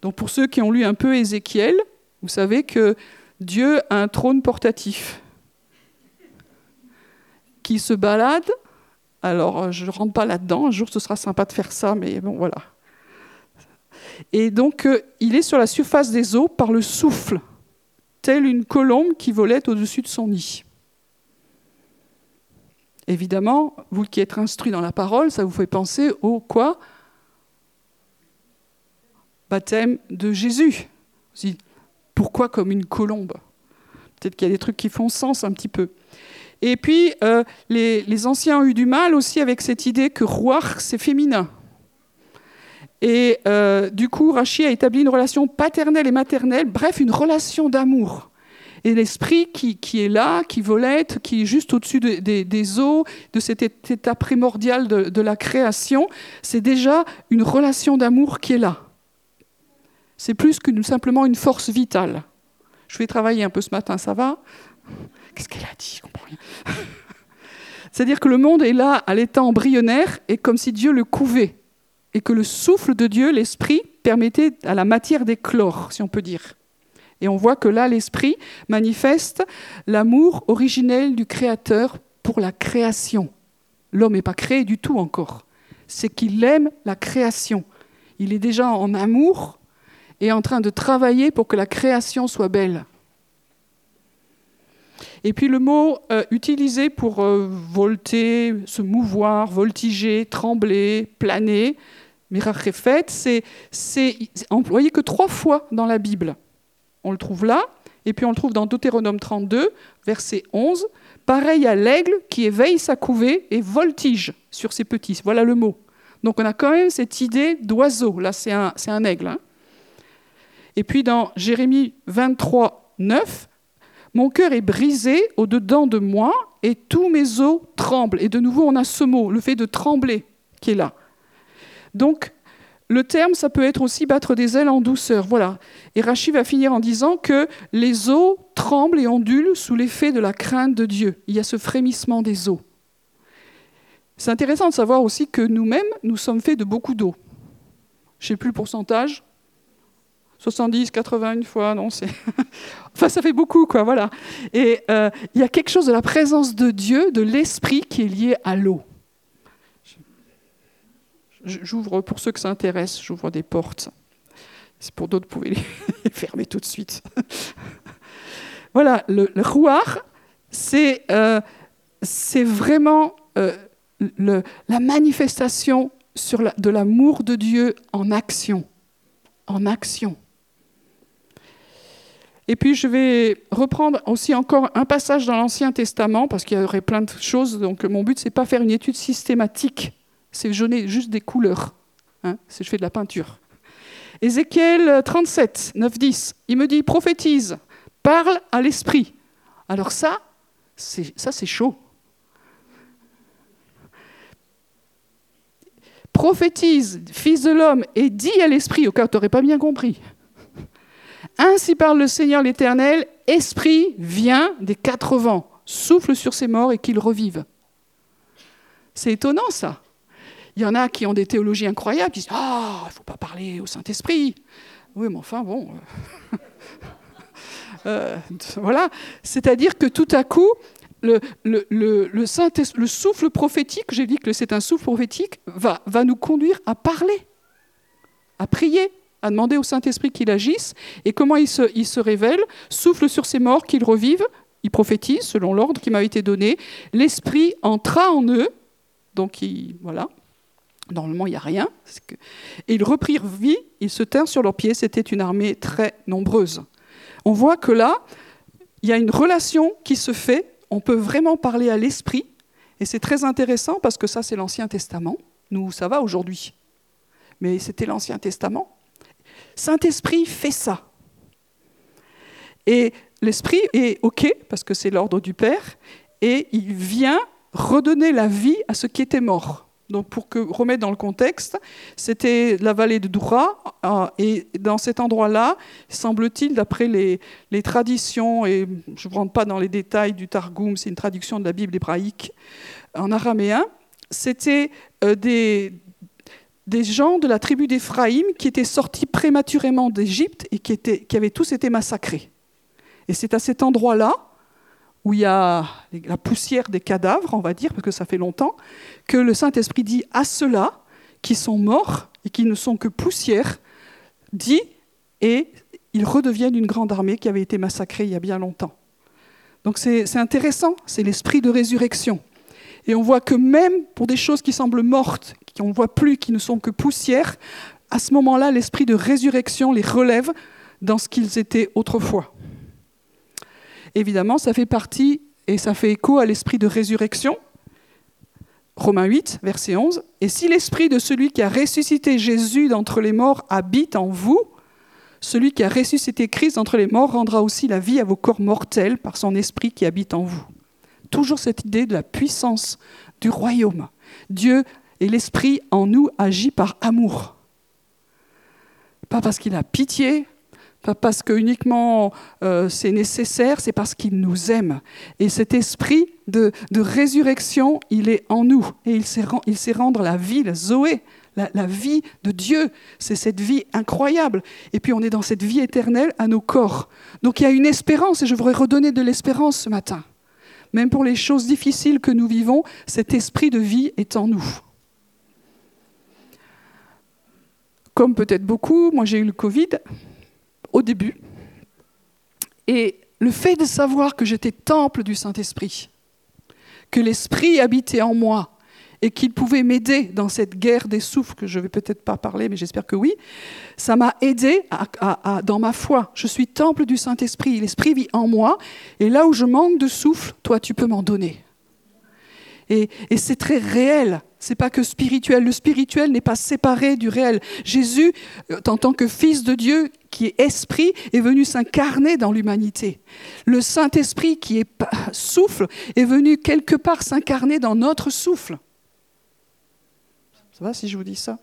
Donc pour ceux qui ont lu un peu Ézéchiel, vous savez que Dieu a un trône portatif qui se balade. Alors je ne rentre pas là-dedans, un jour ce sera sympa de faire ça, mais bon voilà. Et donc euh, il est sur la surface des eaux par le souffle, telle une colombe qui volait au-dessus de son nid. Évidemment, vous qui êtes instruit dans la parole, ça vous fait penser au quoi? Baptême de Jésus. Pourquoi comme une colombe? Peut-être qu'il y a des trucs qui font sens un petit peu. Et puis, euh, les, anciens ont eu du mal aussi avec cette idée que roi, c'est féminin. Et euh, du coup, Rachid a établi une relation paternelle et maternelle, bref, une relation d'amour. Et l'esprit qui, est là, qui volette, qui est juste au-dessus des eaux, de cet état primordial de, la création, c'est déjà une relation d'amour qui est là. C'est plus que simplement une force vitale. Je vais travailler un peu ce matin, ça va? Qu'est-ce qu'elle a dit? Je comprends rien. (laughs) C'est-à-dire que le monde est là à l'état embryonnaire et comme si Dieu le couvait. Et que le souffle de Dieu, l'esprit, permettait à la matière d'éclore, si on peut dire. Et on voit que là, l'esprit manifeste l'amour originel du Créateur pour la création. L'homme n'est pas créé du tout encore. C'est qu'il aime la création. Il est déjà en amour et en train de travailler pour que la création soit belle. Et puis le mot euh, utilisé pour euh, volter, se mouvoir, voltiger, trembler, planer, mirachrefet, c'est, c'est employé que trois fois dans la Bible. On le trouve là, et puis on le trouve dans Deutéronome 32, verset 11. Pareil à l'aigle qui éveille sa couvée et voltige sur ses petits. Voilà le mot. Donc on a quand même cette idée d'oiseau. Là, c'est un, aigle. Hein. Et puis dans Jérémie 23, 9, Mon cœur est brisé au-dedans de moi et tous mes os tremblent. Et de nouveau, on a ce mot, le fait de trembler, qui est là. Donc, le terme, ça peut être aussi battre des ailes en douceur. Voilà. Et Rachid va finir en disant que les os tremblent et ondulent sous l'effet de la crainte de Dieu. Il y a ce frémissement des os. C'est intéressant de savoir aussi que nous-mêmes, nous sommes faits de beaucoup d'eau. Je ne sais plus le pourcentage, 70, 80 une fois, non, c'est. (laughs) enfin, ça fait beaucoup, quoi, voilà. Et euh, il y a quelque chose de la présence de Dieu, de l'esprit qui est lié à l'eau. J'ouvre, pour ceux que ça intéresse, j'ouvre des portes. C'est pour d'autres, vous pouvez les (laughs) fermer tout de suite. (laughs) voilà, le, le c'est euh, vraiment euh, la manifestation de l'amour de Dieu en action. En action. Et puis je vais reprendre aussi encore un passage dans l'Ancien Testament, parce qu'il y aurait plein de choses. Donc mon but, c'est pas faire une étude systématique, c'est donner juste des couleurs. Hein, je fais de la peinture. Ézéchiel 37, 9, 10, il me dit, prophétise, parle à l'esprit. Alors ça, ça c'est chaud. prophétise, fils de l'homme, et dit à l'esprit, au cas où tu n'aurais pas bien compris, ainsi parle le Seigneur l'Éternel, esprit, vient des quatre vents, souffle sur ces morts et qu'ils revivent. C'est étonnant ça. Il y en a qui ont des théologies incroyables, qui disent Ah, il ne faut pas parler au Saint-Esprit. Oui, mais enfin, bon. Euh, (laughs) euh, voilà. C'est-à-dire que tout à coup, le, le, le, le souffle prophétique, j'ai dit que c'est un souffle prophétique, va, va nous conduire à parler, à prier, à demander au Saint-Esprit qu'il agisse. Et comment il se, il se révèle? Souffle sur ces morts, qu'ils revivent. Il prophétise selon l'ordre qui m'a été donné. L'Esprit entra en eux. Donc, il, voilà. Normalement, il n'y a rien. Et ils reprirent vie, ils se tinrent sur leurs pieds. C'était une armée très nombreuse. On voit que là, il y a une relation qui se fait. On peut vraiment parler à l'esprit. Et c'est très intéressant parce que ça, c'est l'Ancien Testament. Nous, ça va aujourd'hui. Mais c'était l'Ancien Testament. Saint-Esprit fait ça. Et l'Esprit est OK, parce que c'est l'ordre du Père, et il vient redonner la vie à ce qui était mort. Donc pour que, remettre dans le contexte, c'était la vallée de Doura, euh, et dans cet endroit-là, semble-t-il, d'après les, traditions, et je ne rentre pas dans les détails du Targum, c'est une traduction de la Bible hébraïque en araméen, c'était euh, des, gens de la tribu d'Éphraïm qui étaient sortis prématurément d'Égypte et qui avaient tous été massacrés. Et c'est à cet endroit-là, où il y a la poussière des cadavres, on va dire, parce que ça fait longtemps, que le Saint-Esprit dit à ceux-là qui sont morts et qui ne sont que poussière, dit, et ils redeviennent une grande armée qui avait été massacrée il y a bien longtemps. Donc c'est intéressant, c'est l'esprit de résurrection. Et on voit que même pour des choses qui semblent mortes, qu'on ne voit plus, qui ne sont que poussière, à ce moment-là, l'esprit de résurrection les relève dans ce qu'ils étaient autrefois. Évidemment, ça fait partie et ça fait écho à l'esprit de résurrection. Romains 8, verset 11. Et si l'esprit de celui qui a ressuscité Jésus d'entre les morts habite en vous, celui qui a ressuscité Christ d'entre les morts rendra aussi la vie à vos corps mortels par son esprit qui habite en vous. Toujours cette idée de la puissance du royaume. Dieu et l'esprit en nous agit par amour. Pas parce qu'il a pitié, pas parce que uniquement euh, c'est nécessaire, c'est parce qu'il nous aime. Et cet esprit de, résurrection, il est en nous. Et il sait, rendre la vie, la Zoé, la vie de Dieu. C'est cette vie incroyable. Et puis on est dans cette vie éternelle à nos corps. Donc il y a une espérance, et je voudrais redonner de l'espérance ce matin. Même pour les choses difficiles que nous vivons, cet esprit de vie est en nous. Comme peut-être beaucoup, moi j'ai eu le Covid au début. Et le fait de savoir que j'étais temple du Saint-Esprit, que l'Esprit habitait en moi et qu'il pouvait m'aider dans cette guerre des souffles, que je ne vais peut-être pas parler, mais j'espère que oui, ça m'a aidé dans ma foi. Je suis temple du Saint-Esprit, l'Esprit vit en moi, et là où je manque de souffle, toi tu peux m'en donner. Et, et c'est très réel c'est pas que spirituel. Le spirituel n'est pas séparé du réel. Jésus, euh, en tant que Fils de Dieu, qui est esprit, est venu s'incarner dans l'humanité. Le Saint-Esprit, qui est souffle, est venu quelque part s'incarner dans notre souffle. Ça va si je vous dis ça?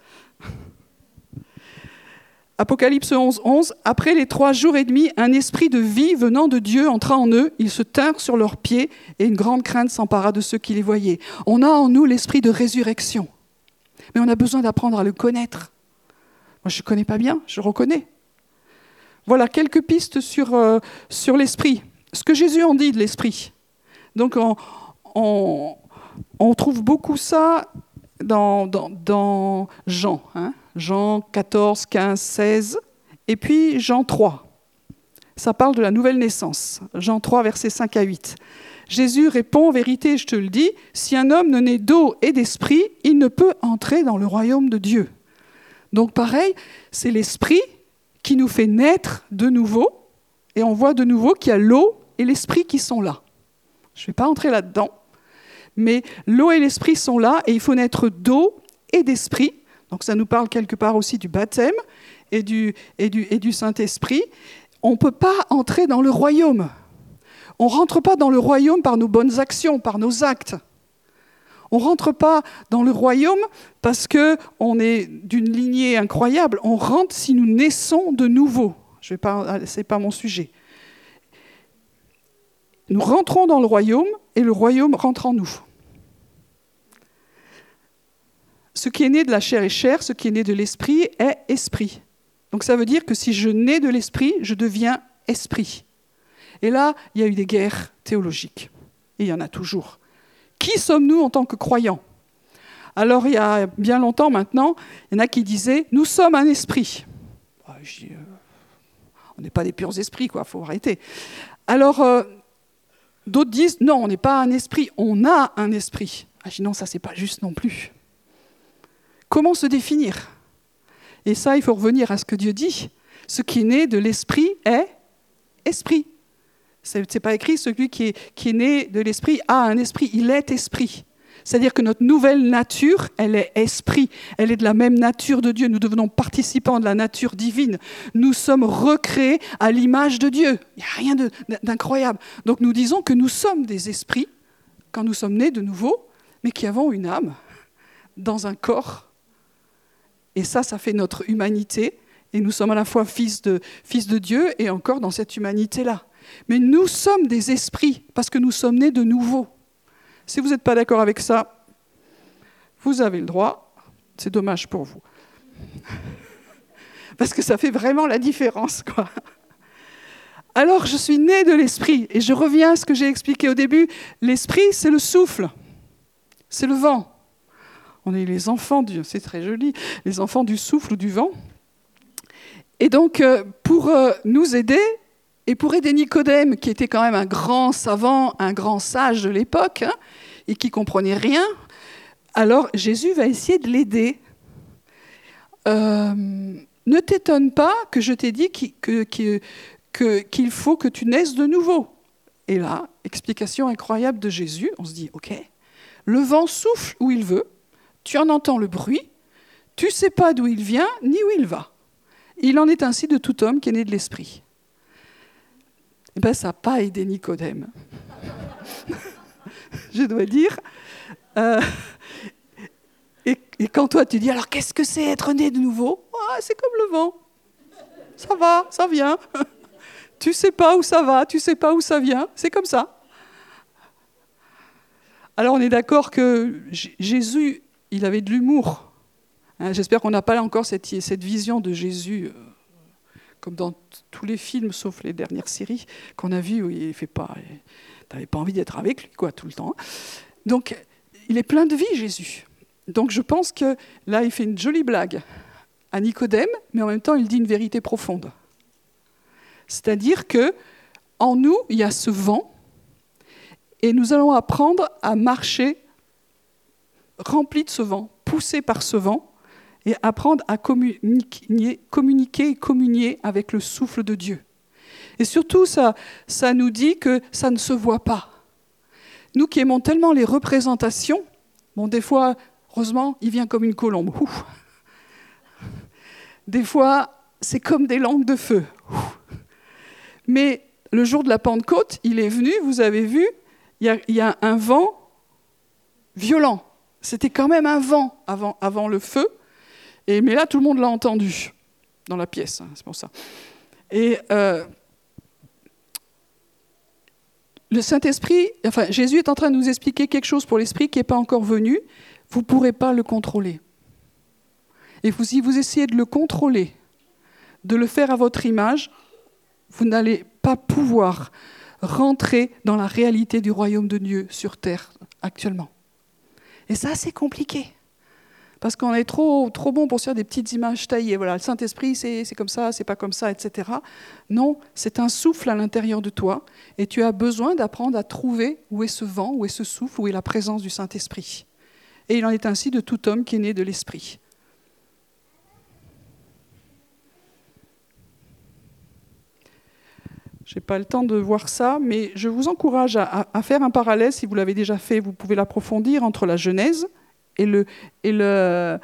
Apocalypse 11, 11. Après les trois jours et demi, un esprit de vie venant de Dieu entra en eux. Ils se tinrent sur leurs pieds et une grande crainte s'empara de ceux qui les voyaient. On a en nous l'esprit de résurrection. Mais on a besoin d'apprendre à le connaître. Moi, je ne connais pas bien, je reconnais. Voilà quelques pistes sur, euh, sur l'esprit. Ce que Jésus en dit de l'esprit. Donc, on, on, trouve beaucoup ça dans, Jean. Hein Jean 14, 15, 16, et puis Jean 3. Ça parle de la nouvelle naissance. Jean 3, versets 5 à 8. Jésus répond, vérité, je te le dis, si un homme ne naît d'eau et d'esprit, il ne peut entrer dans le royaume de Dieu. Donc pareil, c'est l'esprit qui nous fait naître de nouveau, et on voit de nouveau qu'il y a l'eau et l'esprit qui sont là. Je ne vais pas entrer là-dedans, mais l'eau et l'esprit sont là, et il faut naître d'eau et d'esprit donc ça nous parle quelque part aussi du baptême et du, Saint-Esprit. On ne peut pas entrer dans le royaume. On ne rentre pas dans le royaume par nos bonnes actions, par nos actes. On ne rentre pas dans le royaume parce qu'on est d'une lignée incroyable. On rentre si nous naissons de nouveau. Ce n'est pas mon sujet. Nous rentrons dans le royaume et le royaume rentre en nous. Ce qui est né de la chair est chair, ce qui est né de l'esprit est esprit. Donc ça veut dire que si je nais de l'esprit, je deviens esprit. Et là, il y a eu des guerres théologiques. Et il y en a toujours. Qui sommes-nous en tant que croyants? Alors, il y a bien longtemps maintenant, il y en a qui disaient Nous sommes un esprit. Euh, on n'est pas des purs esprits, quoi, il faut arrêter. Alors, euh, d'autres disent Non, on n'est pas un esprit, on a un esprit. Ah, non, ça, c'est pas juste non plus. Comment se définir? Et ça, il faut revenir à ce que Dieu dit. Ce qui est né de l'esprit est esprit. Ce n'est pas écrit celui qui est, né de l'esprit a un esprit, il est esprit. C'est-à-dire que notre nouvelle nature, elle est esprit, elle est de la même nature de Dieu. Nous devenons participants de la nature divine. Nous sommes recréés à l'image de Dieu. Il n'y a rien d'incroyable. Donc nous disons que nous sommes des esprits quand nous sommes nés de nouveau, mais qui avons une âme dans un corps. Et ça, ça fait notre humanité. Et nous sommes à la fois fils de, fils de Dieu et encore dans cette humanité-là. Mais nous sommes des esprits parce que nous sommes nés de nouveau. Si vous n'êtes pas d'accord avec ça, vous avez le droit. C'est dommage pour vous. (laughs) Parce que ça fait vraiment la différence, quoi. Alors, je suis né de l'esprit. Et je reviens à ce que j'ai expliqué au début. L'esprit, c'est le souffle. C'est le vent. On est les enfants du, c'est très joli, les enfants du souffle ou du vent. Et donc, euh, pour euh, nous aider, et pour aider Nicodème, qui était quand même un grand savant, un grand sage de l'époque, hein, et qui comprenait rien, alors Jésus va essayer de l'aider. Euh, ne t'étonne pas que je t'ai dit qu'il faut que tu naisses de nouveau. Et là, explication incroyable de Jésus, on se dit, ok, le vent souffle où il veut, tu en entends le bruit, tu sais pas d'où il vient ni où il va. Il en est ainsi de tout homme qui est né de l'esprit. Eh ben, ça n'a pas aidé Nicodème. (laughs) je dois dire. Euh, et, quand toi tu dis, alors qu'est-ce que c'est être né de nouveau? Ah, C'est comme le vent. Ça va, ça vient. (laughs) tu sais pas où ça va, tu sais pas où ça vient. C'est comme ça. Alors on est d'accord que Jésus, il avait de l'humour. Hein, j'espère qu'on n'a pas encore cette, vision de Jésus euh, comme dans tous les films, sauf les dernières séries qu'on a vues où il fait pas. n'avais pas envie d'être avec lui, quoi, tout le temps. Donc, il est plein de vie, Jésus. Donc, je pense que là, il fait une jolie blague à Nicodème, mais en même temps, il dit une vérité profonde. C'est-à-dire que en nous, il y a ce vent, et nous allons apprendre à marcher rempli de ce vent, poussé par ce vent, et apprendre à communiquer, communiquer et communier avec le souffle de Dieu. Et surtout, ça, ça nous dit que ça ne se voit pas. Nous qui aimons tellement les représentations, bon, des fois, heureusement, il vient comme une colombe. Des fois, c'est comme des langues de feu. Mais le jour de la Pentecôte, il est venu, vous avez vu, il y a, il y a un vent violent. C'était quand même un vent avant, le feu mais là, tout le monde l'a entendu dans la pièce, hein, c'est pour ça. Et euh, le Saint-Esprit, enfin Jésus est en train de nous expliquer quelque chose pour l'Esprit qui n'est pas encore venu. Vous ne pourrez pas le contrôler. Et vous, si vous essayez de le contrôler, de le faire à votre image, vous n'allez pas pouvoir rentrer dans la réalité du royaume de Dieu sur terre actuellement. Et ça, c'est compliqué parce qu'on est trop, trop bon pour se faire des petites images taillées. Voilà, le Saint-Esprit, c'est comme ça, c'est pas comme ça, etc. Non, c'est un souffle à l'intérieur de toi, et tu as besoin d'apprendre à trouver où est ce vent, où est ce souffle, où est la présence du Saint-Esprit. Et il en est ainsi de tout homme qui est né de l'Esprit. Je n'ai pas le temps de voir ça, mais je vous encourage à, faire un parallèle, si vous l'avez déjà fait, vous pouvez l'approfondir, entre la Genèse, et euh,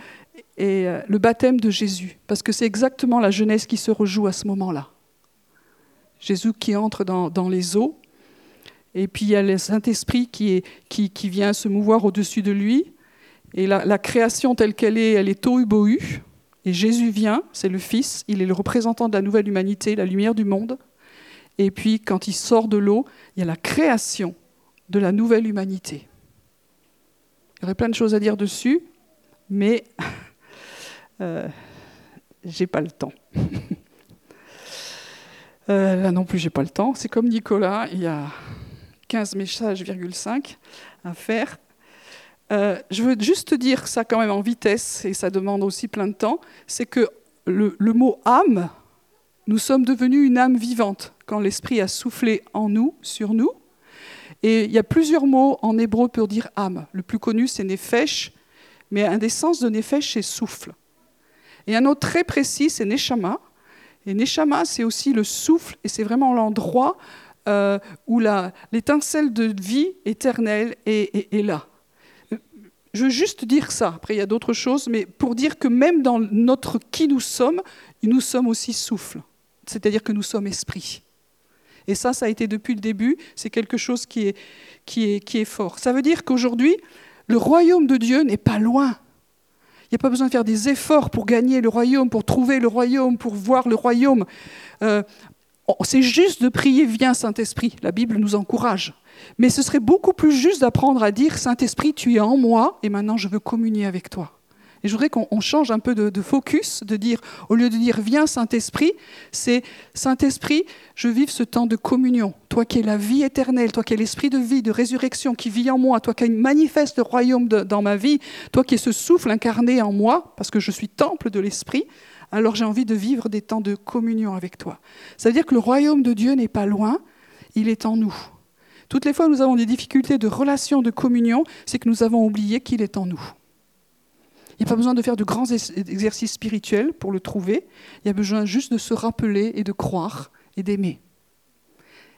le baptême de Jésus, parce que c'est exactement la jeunesse qui se rejoue à ce moment-là. Jésus qui entre dans, les eaux, Et puis il y a le Saint-Esprit qui, vient se mouvoir au-dessus de lui. Et la, la création telle qu'elle est, elle est tohu bohu. Et Jésus vient, c'est le Fils, il est le représentant de la nouvelle humanité, la lumière du monde. Et puis quand il sort de l'eau, il y a la création de la nouvelle humanité. Il y aurait plein de choses à dire dessus, mais (laughs) euh, j'ai pas le temps. (laughs) euh, là non plus, j'ai pas le temps. C'est comme Nicolas, il y a 15 messages, à faire. Euh, je veux juste te dire ça quand même en vitesse, et ça demande aussi plein de temps, c'est que le, mot âme, nous sommes devenus une âme vivante quand l'Esprit a soufflé en nous, sur nous. Et il y a plusieurs mots en hébreu pour dire âme. Le plus connu, c'est nefesh, mais un des sens de nefesh, c'est souffle. Et un autre très précis, c'est neshama. Et neshama, c'est aussi le souffle, et c'est vraiment l'endroit euh, où l'étincelle de vie éternelle est, est, là. Je veux juste dire ça, après il y a d'autres choses, mais pour dire que même dans notre qui nous sommes, nous sommes aussi souffle, c'est-à-dire que nous sommes esprit. Et ça, ça a été depuis le début, c'est quelque chose qui est, fort. Ça veut dire qu'aujourd'hui, le royaume de Dieu n'est pas loin. Il n'y a pas besoin de faire des efforts pour gagner le royaume, pour trouver le royaume, pour voir le royaume. Euh, c'est juste de prier, viens Saint-Esprit. La Bible nous encourage. Mais ce serait beaucoup plus juste d'apprendre à dire, Saint-Esprit, tu es en moi et maintenant je veux communier avec toi. Et je voudrais qu'on change un peu de, focus, de dire, au lieu de dire viens Saint-Esprit, c'est Saint-Esprit, je vive ce temps de communion. Toi qui es la vie éternelle, toi qui es l'esprit de vie, de résurrection qui vit en moi, toi qui manifeste le royaume dans ma vie, toi qui es ce souffle incarné en moi, parce que je suis temple de l'esprit, alors j'ai envie de vivre des temps de communion avec toi. Ça veut dire que le royaume de Dieu n'est pas loin, il est en nous. Toutes les fois où nous avons des difficultés de relation, de communion, c'est que nous avons oublié qu'il est en nous. Il n'y a pas besoin de faire de grands exercices spirituels pour le trouver. Il y a besoin juste de se rappeler et de croire et d'aimer.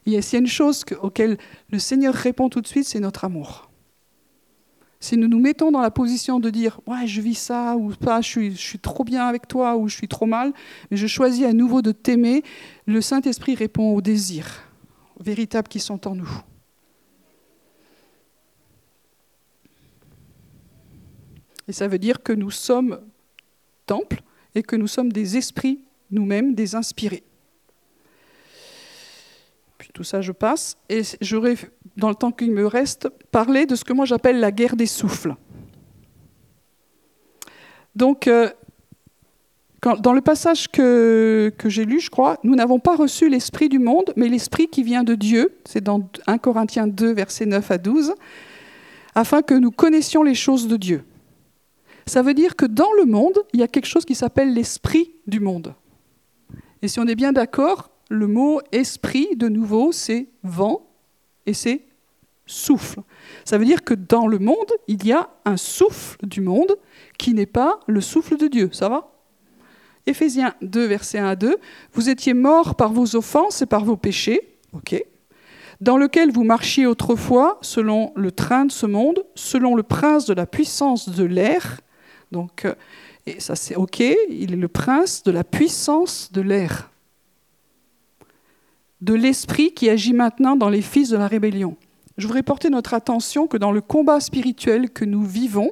Et s'il y a une chose auquel le Seigneur répond tout de suite, c'est notre amour. Si nous nous mettons dans la position de dire ouais je vis ça ou pas, je suis, je suis trop bien avec toi ou je suis trop mal, mais je choisis à nouveau de t'aimer, le Saint Esprit répond aux désirs véritables qui sont en nous. Et ça veut dire que nous sommes temple et que nous sommes des esprits nous-mêmes, des inspirés. Puis tout ça, je passe. Et j'aurais, dans le temps qu'il me reste, parler de ce que moi j'appelle la guerre des souffles. Donc, euh, dans le passage que, que j'ai lu, je crois, nous n'avons pas reçu l'esprit du monde, mais l'esprit qui vient de Dieu. C'est dans 1 Corinthiens 2, versets 9 à 12, afin que nous connaissions les choses de Dieu. Ça veut dire que dans le monde, il y a quelque chose qui s'appelle l'esprit du monde. Et si on est bien d'accord, le mot esprit, de nouveau, c'est vent et c'est souffle. Ça veut dire que dans le monde, il y a un souffle du monde qui n'est pas le souffle de Dieu. Ça va? Éphésiens 2, verset 1 à 2. Vous étiez morts par vos offenses et par vos péchés, ok, dans lequel vous marchiez autrefois selon le train de ce monde, selon le prince de la puissance de l'air, donc, euh, et ça c'est OK, il est le prince de la puissance de l'air, de l'esprit qui agit maintenant dans les fils de la rébellion. Je voudrais porter notre attention que dans le combat spirituel que nous vivons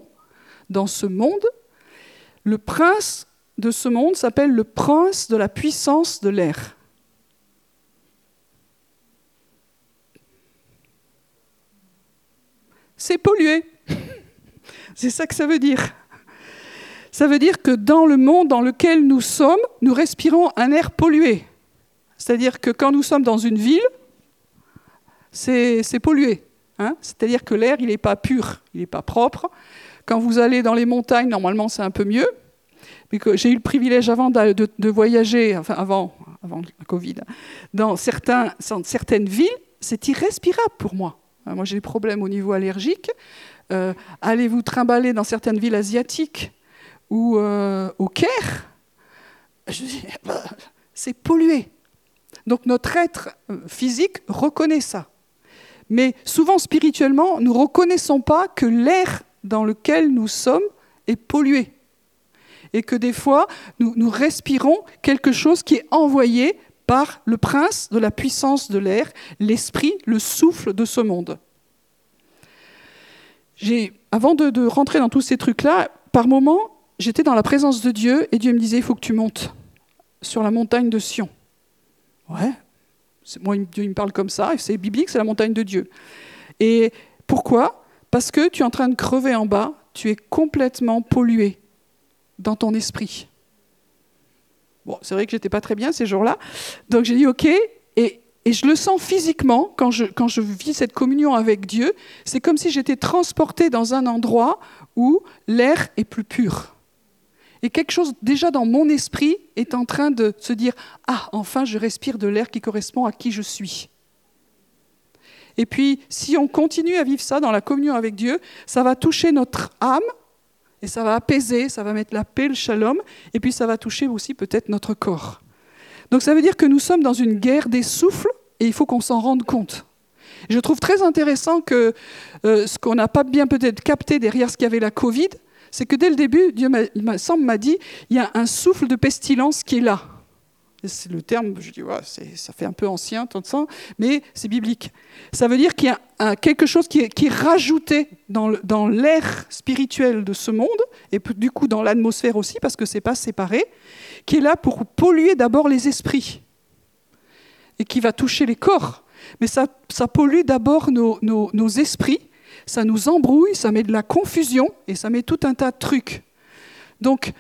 dans ce monde, le prince de ce monde s'appelle le prince de la puissance de l'air. C'est pollué. (laughs) C'est ça que ça veut dire. Ça veut dire que dans le monde dans lequel nous sommes, nous respirons un air pollué. C'est-à-dire que quand nous sommes dans une ville, c'est pollué. Hein. C'est-à-dire que l'air, il n'est pas pur, il n'est pas propre. Quand vous allez dans les montagnes, normalement, c'est un peu mieux. J'ai eu le privilège avant de, voyager, enfin avant, avant la Covid, dans certaines villes, c'est irrespirable pour moi. Moi, j'ai des problèmes au niveau allergique. Euh, allez vous trimballer dans certaines villes asiatiques? Ou euh, au Caire, c'est pollué. Donc notre être euh, physique reconnaît ça. Mais souvent spirituellement, nous ne reconnaissons pas que l'air dans lequel nous sommes est pollué. Et que des fois, nous, nous respirons quelque chose qui est envoyé par le prince de la puissance de l'air, l'esprit, le souffle de ce monde. Avant de, de rentrer dans tous ces trucs-là, par moments, j'étais dans la présence de Dieu et Dieu me disait, il faut que tu montes sur la montagne de Sion. Ouais, moi, Dieu il me parle comme ça, c'est biblique, c'est la montagne de Dieu. Et pourquoi? Parce que tu es en train de crever en bas, tu es complètement pollué dans ton esprit. Bon, c'est vrai que j'étais pas très bien ces jours-là, donc j'ai dit ok, et, je le sens physiquement quand je, quand je vis cette communion avec Dieu, c'est comme si j'étais transporté dans un endroit où l'air est plus pur. Et quelque chose déjà dans mon esprit est en train de se dire Ah, enfin, je respire de l'air qui correspond à qui je suis. Et puis, si on continue à vivre ça dans la communion avec Dieu, ça va toucher notre âme et ça va apaiser, ça va mettre la paix, le shalom, et puis ça va toucher aussi peut-être notre corps. Donc ça veut dire que nous sommes dans une guerre des souffles et il faut qu'on s'en rende compte. Je trouve très intéressant que euh, ce qu'on n'a pas bien peut-être capté derrière ce qu'il y avait la Covid, c'est que dès le début, Dieu, me semble, m'a dit, il y a un souffle de pestilence qui est là. C'est le terme, je dis, ça fait un peu ancien, tant de ça, mais c'est biblique. Ça veut dire qu'il y a quelque chose qui est, rajouté dans l'air spirituel de ce monde, et du coup dans l'atmosphère aussi, parce que ce n'est pas séparé, qui est là pour polluer d'abord les esprits, et qui va toucher les corps. Mais ça, pollue d'abord nos esprits, ça nous embrouille, ça met de la confusion et ça met tout un tas de trucs. Donc,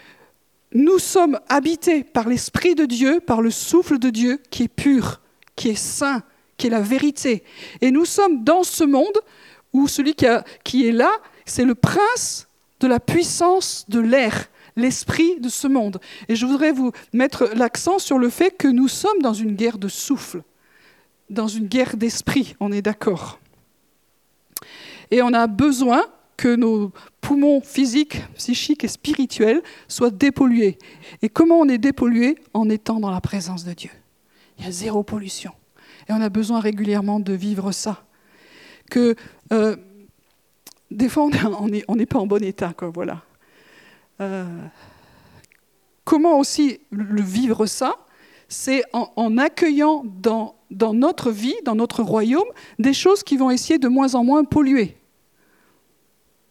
nous sommes habités par l'Esprit de Dieu, par le souffle de Dieu qui est pur, qui est saint, qui est la vérité. Et nous sommes dans ce monde où celui qui, est là, c'est le prince de la puissance de l'air, l'esprit de ce monde. Et je voudrais vous mettre l'accent sur le fait que nous sommes dans une guerre de souffle, dans une guerre d'esprit, on est d'accord et on a besoin que nos poumons physiques, psychiques et spirituels soient dépollués. Et comment on est dépollué En étant dans la présence de Dieu. Il y a zéro pollution. Et on a besoin régulièrement de vivre ça. Que euh, des fois, on n'est pas en bon état, quoi, voilà. Euh, comment aussi le vivre ça C'est en, accueillant dans, notre vie, dans notre royaume, des choses qui vont essayer de moins en moins polluer.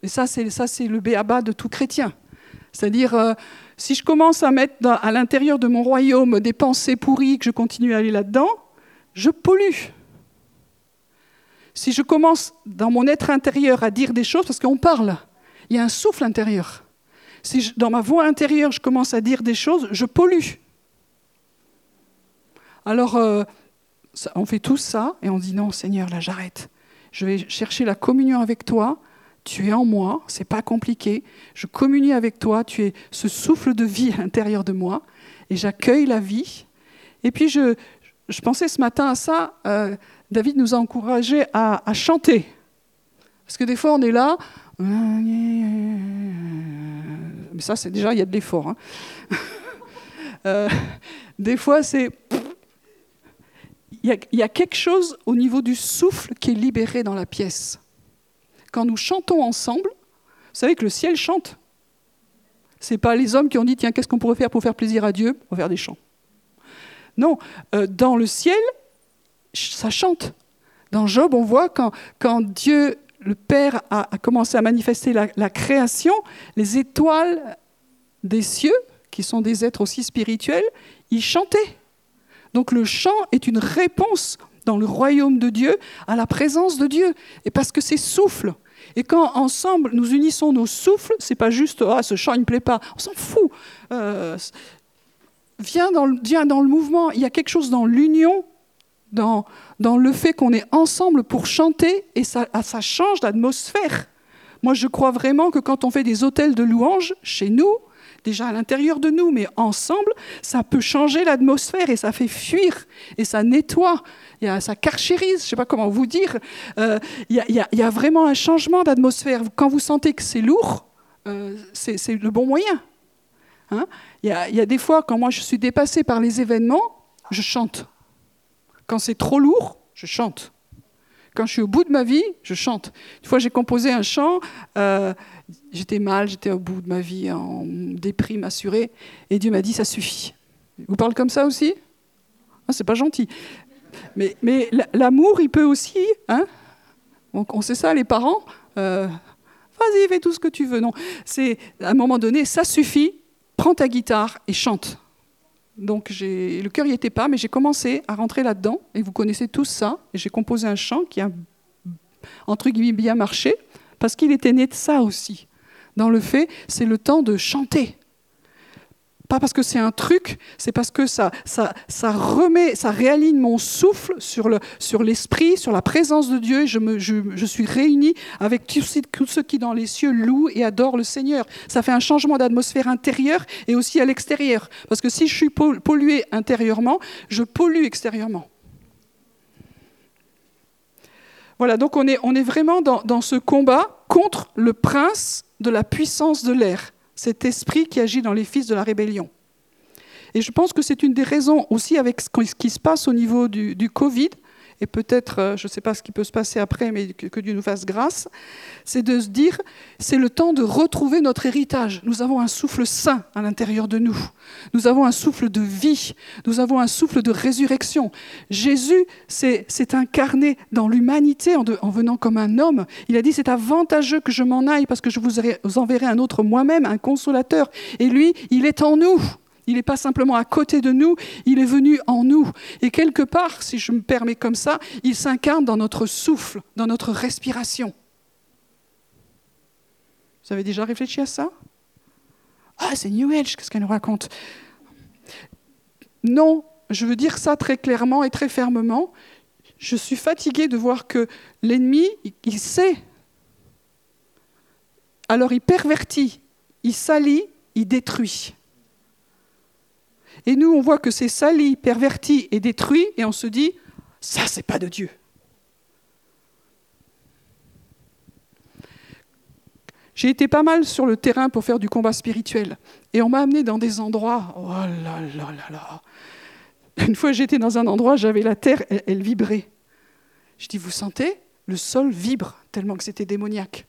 Et ça, c'est, ça, c'est le béaba de tout chrétien. C'est-à-dire, euh, si je commence à mettre à l'intérieur de mon royaume des pensées pourries, que je continue à aller là-dedans, je pollue. Si je commence dans mon être intérieur à dire des choses, parce qu'on parle, il y a un souffle intérieur. Si dans ma voix intérieure, je commence à dire des choses, je pollue. Alors, euh, on fait tout ça et on dit non, Seigneur, là, j'arrête. Je vais chercher la communion avec toi tu es en moi, c'est pas compliqué. Je communie avec toi, tu es ce souffle de vie à l'intérieur de moi, et j'accueille la vie. Et puis je, je, pensais ce matin à ça. Euh, David nous a encouragés à, chanter, parce que des fois on est là. Mais ça, c'est déjà, il y a de l'effort. Hein. (laughs) Euh, des fois, c'est. Il y, a quelque chose au niveau du souffle qui est libéré dans la pièce quand nous chantons ensemble, vous savez que le ciel chante. Ce n'est pas les hommes qui ont dit, tiens, qu'est-ce qu'on pourrait faire pour faire plaisir à Dieu? On va faire des chants. Non, euh, dans le ciel, ça chante. Dans Job, on voit quand, quand Dieu, le Père, a, commencé à manifester la, la, création, les étoiles des cieux, qui sont des êtres aussi spirituels, ils chantaient. Donc le chant est une réponse dans le royaume de Dieu à la présence de Dieu. Et parce que c'est souffle. Et quand ensemble nous unissons nos souffles, c'est pas juste ah ce chant il me plaît pas, on s'en fout. Euh, viens, dans le, viens dans le mouvement. Il y a quelque chose dans l'union, dans, dans le fait qu'on est ensemble pour chanter et ça, ah, ça change l'atmosphère. Moi je crois vraiment que quand on fait des hôtels de louanges chez nous, déjà à l'intérieur de nous, mais ensemble, ça peut changer l'atmosphère et ça fait fuir et ça nettoie, et ça carchérise, je ne sais pas comment vous dire. Euh, il y, a vraiment un changement d'atmosphère. Quand vous sentez que c'est lourd, euh, c'est le bon moyen. Hein. Il y, a des fois, quand moi je suis dépassée par les événements, je chante. Quand c'est trop lourd, je chante. Quand je suis au bout de ma vie, je chante. Une fois, j'ai composé un chant. Euh, j'étais mal, j'étais au bout de ma vie, en déprime assurée. Et Dieu m'a dit, ça suffit. Vous parlez comme ça aussi? Ah, c'est pas gentil. Mais, mais l'amour, il peut aussi, hein? On, sait ça, les parents. Euh, vas-y, fais tout ce que tu veux. Non, c'est à un moment donné, ça suffit. Prends ta guitare et chante. Donc le cœur n'y était pas, mais j'ai commencé à rentrer là-dedans. Et vous connaissez tous ça. Et j'ai composé un chant qui a entre guillemets bien marché parce qu'il était né de ça aussi. Dans le fait, c'est le temps de chanter. Pas parce que c'est un truc, c'est parce que ça, remet, ça réaligne mon souffle sur, le, sur l'esprit, sur la présence de Dieu. je, me, je, suis réuni avec tous, ceux qui dans les cieux louent et adorent le Seigneur. Ça fait un changement d'atmosphère intérieure et aussi à l'extérieur. Parce que si je suis pollué intérieurement, je pollue extérieurement. Voilà, donc on est, vraiment dans ce combat contre le prince de la puissance de l'air cet esprit qui agit dans les fils de la rébellion. Et je pense que c'est une des raisons aussi avec ce qui se passe au niveau du, Covid, et peut-être, euh, je ne sais pas ce qui peut se passer après, mais que, Dieu nous fasse grâce, c'est de se dire, c'est le temps de retrouver notre héritage. Nous avons un souffle saint à l'intérieur de nous. Nous avons un souffle de vie. Nous avons un souffle de résurrection. Jésus s'est incarné dans l'humanité en, venant comme un homme. Il a dit, c'est avantageux que je m'en aille parce que je vous enverrai un autre moi-même, un consolateur. Et lui, il est en nous. Il n'est pas simplement à côté de nous, il est venu en nous. Et quelque part, si je me permets comme ça, il s'incarne dans notre souffle, dans notre respiration. Vous avez déjà réfléchi à ça? Ah, c'est New Age, qu'est-ce qu'elle nous raconte? Non, je veux dire ça très clairement et très fermement. Je suis fatiguée de voir que l'ennemi, il sait. Alors il pervertit, il salit, il détruit. Et nous, on voit que c'est sali, perverti et détruit, et on se dit, ça, c'est pas de Dieu. J'ai été pas mal sur le terrain pour faire du combat spirituel. Et on m'a amené dans des endroits. Oh là là là là. Une fois, j'étais dans un endroit, j'avais la terre, elle, vibrait. Je dis, vous sentez? Le sol vibre, tellement que c'était démoniaque.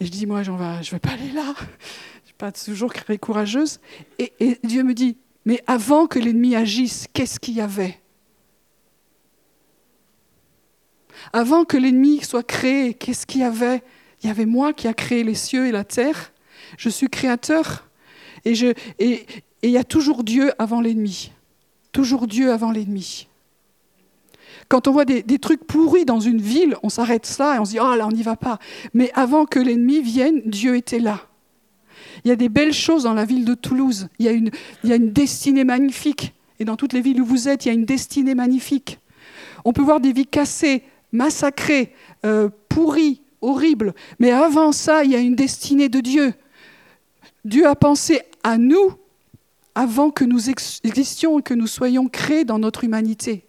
Et je dis, moi, je ne vais pas aller là. Je ne suis pas toujours très courageuse. Et Dieu me dit, mais avant que l'ennemi agisse, qu'est-ce qu'il y avait Avant que l'ennemi soit créé, qu'est-ce qu'il y avait Il y avait moi qui a créé les cieux et la terre. Je suis créateur. Et il y a toujours Dieu avant l'ennemi. Toujours Dieu avant l'ennemi. Quand on voit des, trucs pourris dans une ville, on s'arrête ça et on se dit, oh là, on n'y va pas. Mais avant que l'ennemi vienne, Dieu était là. Il y a des belles choses dans la ville de Toulouse. Il y a une, destinée magnifique. Et dans toutes les villes où vous êtes, il y a une destinée magnifique. On peut voir des vies cassées, massacrées, euh, pourries, horribles. Mais avant ça, il y a une destinée de Dieu. Dieu a pensé à nous avant que nous existions et que nous soyons créés dans notre humanité.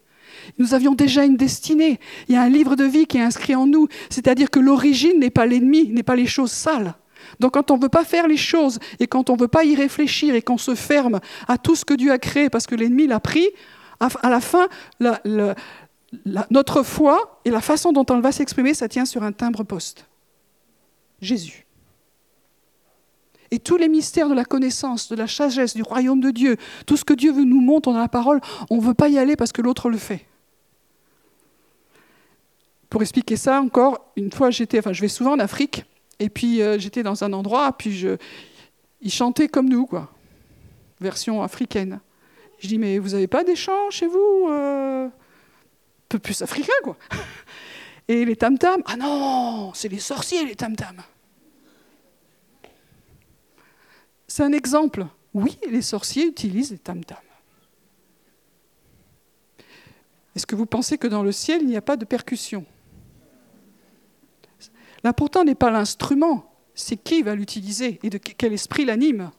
Nous avions déjà une destinée. Il y a un livre de vie qui est inscrit en nous. C'est-à-dire que l'origine n'est pas l'ennemi, n'est pas les choses sales. Donc quand on ne veut pas faire les choses et quand on ne veut pas y réfléchir et qu'on se ferme à tout ce que Dieu a créé parce que l'ennemi l'a pris, à la fin, notre foi et la façon dont elle va s'exprimer, ça tient sur un timbre-poste. Jésus. Et tous les mystères de la connaissance, de la sagesse, du royaume de Dieu, tout ce que Dieu veut nous montrer dans la parole, on ne veut pas y aller parce que l'autre le fait. Pour expliquer ça encore, une fois j'étais, enfin je vais souvent en Afrique, et puis euh, j'étais dans un endroit, puis je, ils chantaient comme nous, quoi, version africaine. Je dis, mais vous n'avez pas des chants chez vous euh, Un peu plus africains, quoi. (laughs) Et les tam-tams, ah non, c'est les sorciers, les tam-tams. C'est un exemple. Oui, les sorciers utilisent les tam-tams. Est-ce que vous pensez que dans le ciel, il n'y a pas de percussion? L'important n'est pas l'instrument, c'est qui va l'utiliser et de quel esprit l'anime.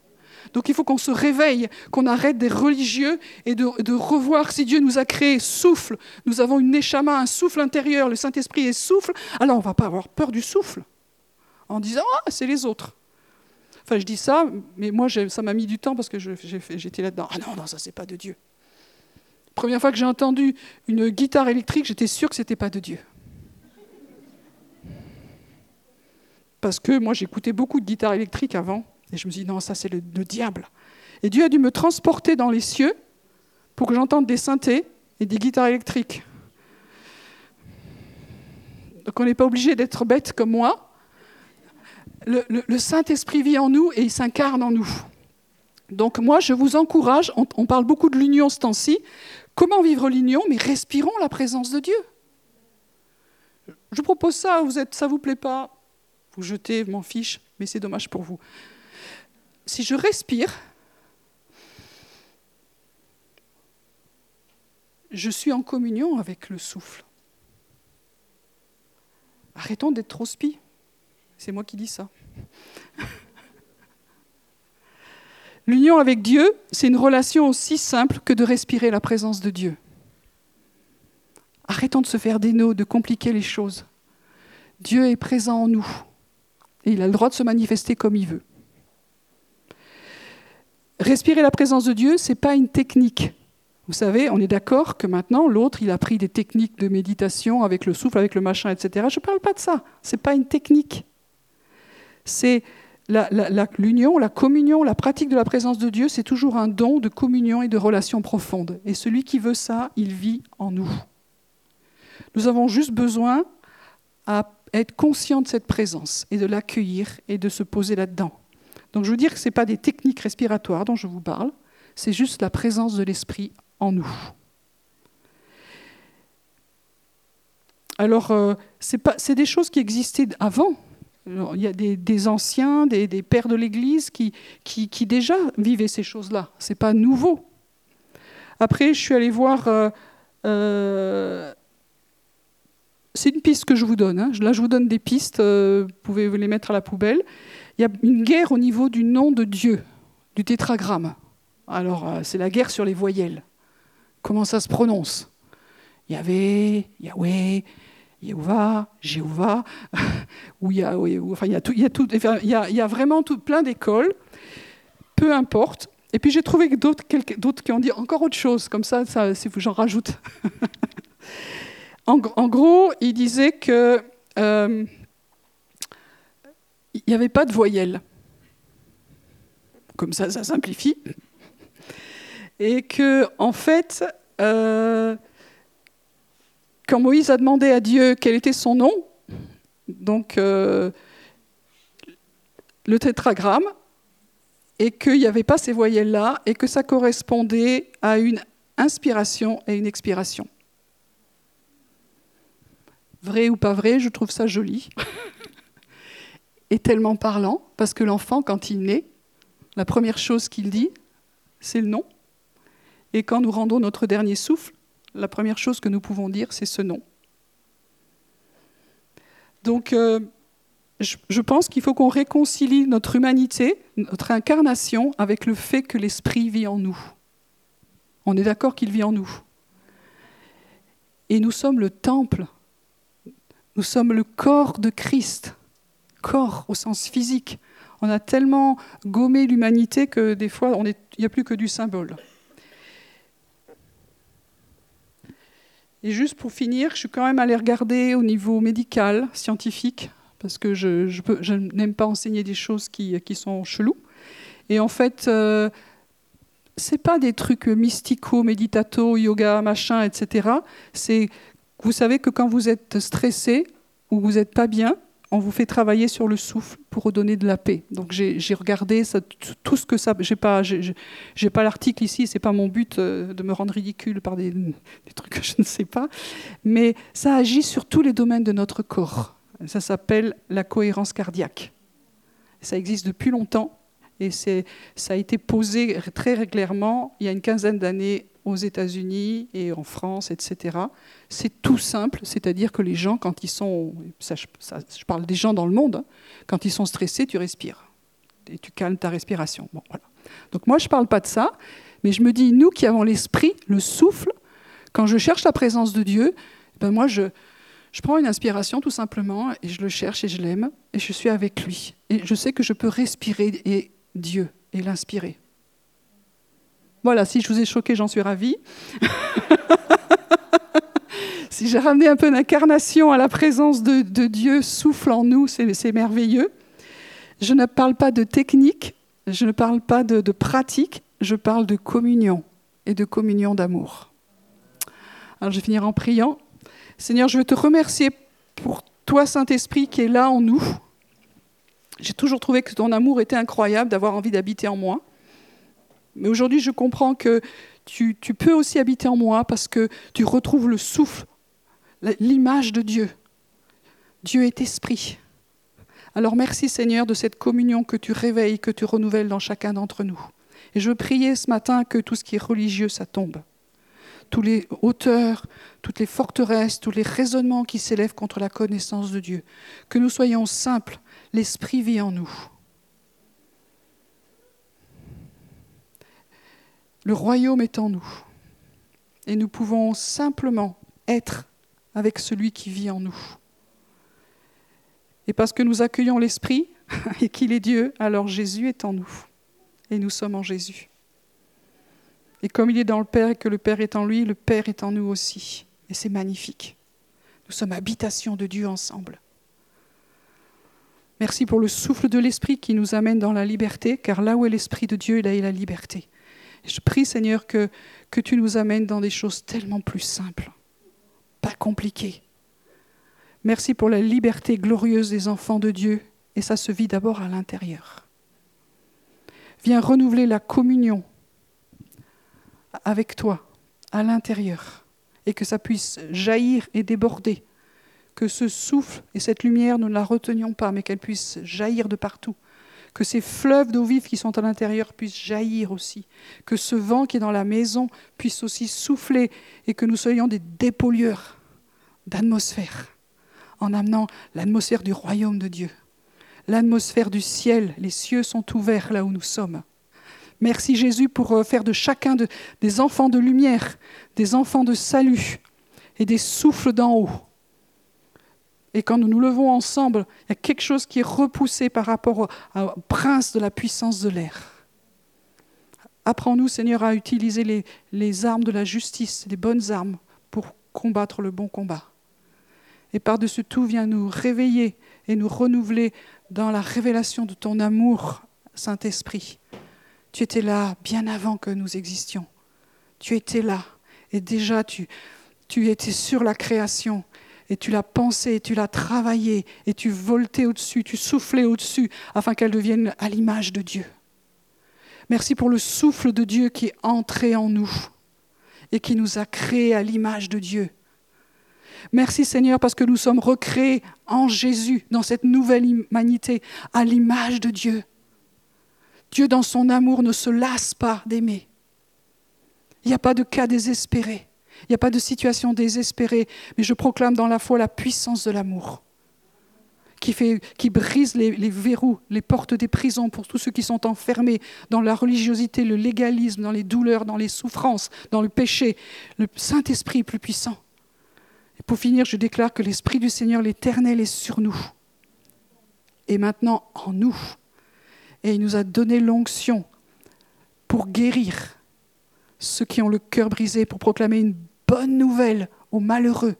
Donc il faut qu'on se réveille, qu'on arrête des religieux et de, revoir si Dieu nous a créé souffle. Nous avons une échama, un souffle intérieur, le Saint-Esprit est souffle. Alors on ne va pas avoir peur du souffle en disant Ah, c'est les autres. Enfin, je dis ça, mais moi, ça m'a mis du temps parce que j'étais là-dedans. Ah non, non, ça, c'est pas de Dieu. Première fois que j'ai entendu une guitare électrique, j'étais sûr que ce n'était pas de Dieu. Parce que moi j'écoutais beaucoup de guitare électrique avant, et je me suis dit non, ça c'est le, diable. Et Dieu a dû me transporter dans les cieux, pour que j'entende des synthés et des guitares électriques. Donc on n'est pas obligé d'être bête comme moi. Le, Saint-Esprit vit en nous et il s'incarne en nous. Donc moi, je vous encourage, on, parle beaucoup de l'union ce temps-ci. Comment vivre l'union? Mais respirons la présence de Dieu. Je propose ça, vous êtes, ça vous plaît pas? Vous jetez, m'en fiche, mais c'est dommage pour vous. Si je respire, je suis en communion avec le souffle. Arrêtons d'être trop spi. C'est moi qui dis ça. (laughs) L'union avec Dieu, c'est une relation aussi simple que de respirer la présence de Dieu. Arrêtons de se faire des nœuds, de compliquer les choses. Dieu est présent en nous et il a le droit de se manifester comme il veut. Respirer la présence de Dieu, ce n'est pas une technique. Vous savez, on est d'accord que maintenant, l'autre, il a pris des techniques de méditation avec le souffle, avec le machin, etc. Je ne parle pas de ça. Ce n'est pas une technique. C'est l'union, la, communion, la pratique de la présence de Dieu, c'est toujours un don de communion et de relation profonde. Et celui qui veut ça, il vit en nous. Nous avons juste besoin à être conscient de cette présence et de l'accueillir et de se poser là-dedans. Donc je veux dire que ce n'est pas des techniques respiratoires dont je vous parle, c'est juste la présence de l'esprit en nous. Alors, euh, c'est des choses qui existaient avant. il y a des, anciens, des, pères de l'Église qui, déjà vivaient ces choses-là. Ce n'est pas nouveau. Après, je suis allée voir... Euh, euh, c'est une piste que je vous donne. Hein. Là, je vous donne des pistes. vous pouvez les mettre à la poubelle. Il y a une guerre au niveau du nom de Dieu, du tétragramme. Alors, c'est la guerre sur les voyelles comment ça se prononce? Yahvé, Yahweh, Yehovah, Jéhovah, (laughs) enfin, il y a, tout, y a, tout, y a, y a vraiment tout, plein d'écoles, peu importe. Et puis j'ai trouvé d'autres, qui ont dit encore autre chose, comme ça, j'en rajoute. (laughs) en, gros, il disait que euh, il n'y avait pas de voyelles. Comme ça, ça simplifie et que, en fait, euh, quand Moïse a demandé à Dieu quel était son nom, donc euh, le tétragramme, et qu'il n'y avait pas ces voyelles-là, et que ça correspondait à une inspiration et une expiration. Vrai ou pas vrai, je trouve ça joli. et tellement parlant, parce que l'enfant, quand il naît, la première chose qu'il dit, c'est le nom. Et quand nous rendons notre dernier souffle, la première chose que nous pouvons dire, c'est ce nom. Donc, euh, je, pense qu'il faut qu'on réconcilie notre humanité, notre incarnation, avec le fait que l'Esprit vit en nous. On est d'accord qu'il vit en nous. Et nous sommes le temple. Nous sommes le corps de Christ. Corps au sens physique. On a tellement gommé l'humanité que des fois, il n'y a plus que du symbole. Et juste pour finir, je suis quand même allée regarder au niveau médical, scientifique, parce que je, n'aime pas enseigner des choses qui, qui, sont cheloues. Et en fait, euh, c'est pas des trucs mystico, méditato, yoga, machin, etc. C'est, vous savez que quand vous êtes stressé ou vous n'êtes pas bien, on vous fait travailler sur le souffle pour redonner de la paix. Donc j'ai regardé tout ce que ça. J'ai pas, pas l'article ici. C'est pas mon but euh, de me rendre ridicule par des, trucs que je ne sais pas. Mais ça agit sur tous les domaines de notre corps. Ça s'appelle la cohérence cardiaque. Ça existe depuis longtemps et ça a été posé très régulièrement il y a une quinzaine d'années aux États-Unis et en France, etc. C'est tout simple, c'est-à-dire que les gens, quand ils sont, je, parle des gens dans le monde, hein, quand ils sont stressés, tu respires et tu calmes ta respiration. Bon, voilà. Donc moi, je ne parle pas de ça, mais je me dis, nous qui avons l'esprit, le souffle, quand je cherche la présence de Dieu, ben moi, je, je prends une inspiration tout simplement et je le cherche et je l'aime et je suis avec lui. Et je sais que je peux respirer Dieu et l'inspirer. Voilà, si je vous ai choqué, j'en suis ravie. (laughs) si j'ai ramené un peu d'incarnation à la présence de, Dieu, souffle en nous, c'est merveilleux. Je ne parle pas de technique, je ne parle pas de, pratique, je parle de communion. et de communion d'amour. Alors je vais finir en priant. Seigneur, je veux te remercier pour toi, Saint-Esprit, qui est là en nous. J'ai toujours trouvé que ton amour était incroyable, d'avoir envie d'habiter en moi. Mais aujourd'hui, je comprends que tu, peux aussi habiter en moi parce que tu retrouves le souffle, l'image de Dieu. Dieu est esprit. Alors merci Seigneur de cette communion que tu réveilles, que tu renouvelles dans chacun d'entre nous. Et je veux prier ce matin que tout ce qui est religieux, ça tombe. Tous les hauteurs, toutes les forteresses, tous les raisonnements qui s'élèvent contre la connaissance de Dieu. Que nous soyons simples, l'Esprit vit en nous. Le royaume est en nous. Et nous pouvons simplement être avec celui qui vit en nous. Et parce que nous accueillons l'Esprit (laughs) et qu'il est Dieu, alors Jésus est en nous. Et nous sommes en Jésus. Et comme il est dans le Père et que le Père est en lui, le Père est en nous aussi. Et c'est magnifique. Nous sommes habitation de Dieu ensemble. Merci pour le souffle de l'Esprit qui nous amène dans la liberté, car là où est l'Esprit de Dieu, là est la liberté. Je prie, Seigneur, que tu nous amènes dans des choses tellement plus simples, pas compliquées, Merci pour la liberté glorieuse des enfants de Dieu, et ça se vit d'abord à l'intérieur. Viens renouveler la communion avec toi, à l'intérieur, et que ça puisse jaillir et déborder, que ce souffle et cette lumière, nous ne la retenions pas, mais qu'elle puisse jaillir de partout, que ces fleuves d'eau vive qui sont à l'intérieur puissent jaillir aussi, que ce vent qui est dans la maison puisse aussi souffler, et que nous soyons des dépollueurs d'atmosphère en amenant l'atmosphère du royaume de Dieu, l'atmosphère du ciel. Les cieux sont ouverts là où nous sommes. Merci Jésus pour euh, faire de chacun des enfants de lumière, des enfants de salut et des souffles d'en haut. Et quand nous nous levons ensemble, il y a quelque chose qui est repoussé par rapport au, prince de la puissance de l'air. Apprends-nous, Seigneur, à utiliser les, les armes de la justice, les bonnes armes, pour combattre le bon combat. Et par-dessus tout, viens nous réveiller et nous renouveler dans la révélation de ton amour, Saint-Esprit. Tu étais là bien avant que nous existions. Tu étais là. Et déjà, tu, étais sur la création. Et tu l'as pensé, tu l'as travaillé, et tu voltais au-dessus, tu soufflais au-dessus, afin qu'elle devienne à l'image de Dieu. Merci pour le souffle de Dieu qui est entré en nous et qui nous a créés à l'image de Dieu. Merci Seigneur parce que nous sommes recréés en Jésus, dans cette nouvelle humanité, à l'image de Dieu. Dieu, dans son amour, ne se lasse pas d'aimer. Il n'y a pas de cas désespéré, il n'y a pas de situation désespérée, mais je proclame dans la foi la puissance de l'amour. Qui, qui brise les, verrous, les portes des prisons pour tous ceux qui sont enfermés dans la religiosité, le légalisme, dans les douleurs, dans les souffrances, dans le péché. Le Saint-Esprit plus puissant. Et pour finir, je déclare que l'Esprit du Seigneur l'Éternel est sur nous. Et maintenant en nous. Et il nous a donné l'onction pour guérir ceux qui ont le cœur brisé, pour proclamer une bonne nouvelle aux malheureux,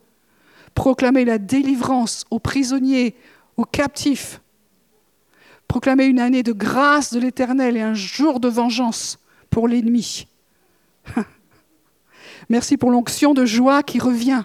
proclamer la délivrance aux prisonniers, aux captifs, proclamer une année de grâce de l'Éternel et un jour de vengeance pour l'ennemi. (laughs) Merci pour l'onction de joie qui revient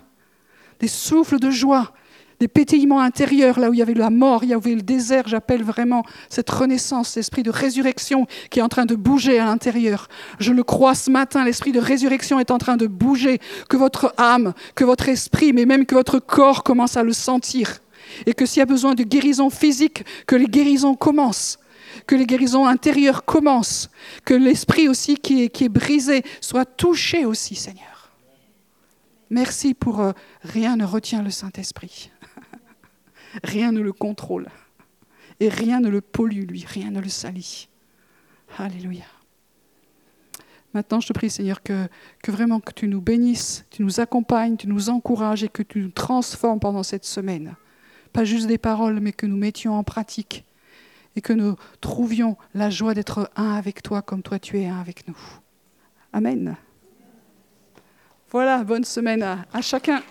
des souffles de joie, des pétillements intérieurs, là où il y avait la mort, il y avait le désert. J'appelle vraiment cette renaissance, l'esprit de résurrection qui est en train de bouger à l'intérieur. Je le crois ce matin, l'esprit de résurrection est en train de bouger, que votre âme, que votre esprit, mais même que votre corps commence à le sentir. Et que s'il y a besoin de guérison physique, que les guérisons commencent que les guérisons intérieures commencent, que l'esprit aussi qui est, brisé soit touché aussi, Seigneur. Merci pour euh, rien ne retient le Saint-Esprit. Rien ne le contrôle. Et rien ne le pollue, lui. Rien ne le salit. Alléluia. Maintenant, je te prie, Seigneur, que, vraiment que tu nous bénisses, tu nous accompagnes, tu nous encourages et que tu nous transformes pendant cette semaine. Pas juste des paroles, mais que nous mettions en pratique et que nous trouvions la joie d'être un avec toi comme toi tu es un avec nous. Amen. Voilà, bonne semaine à chacun.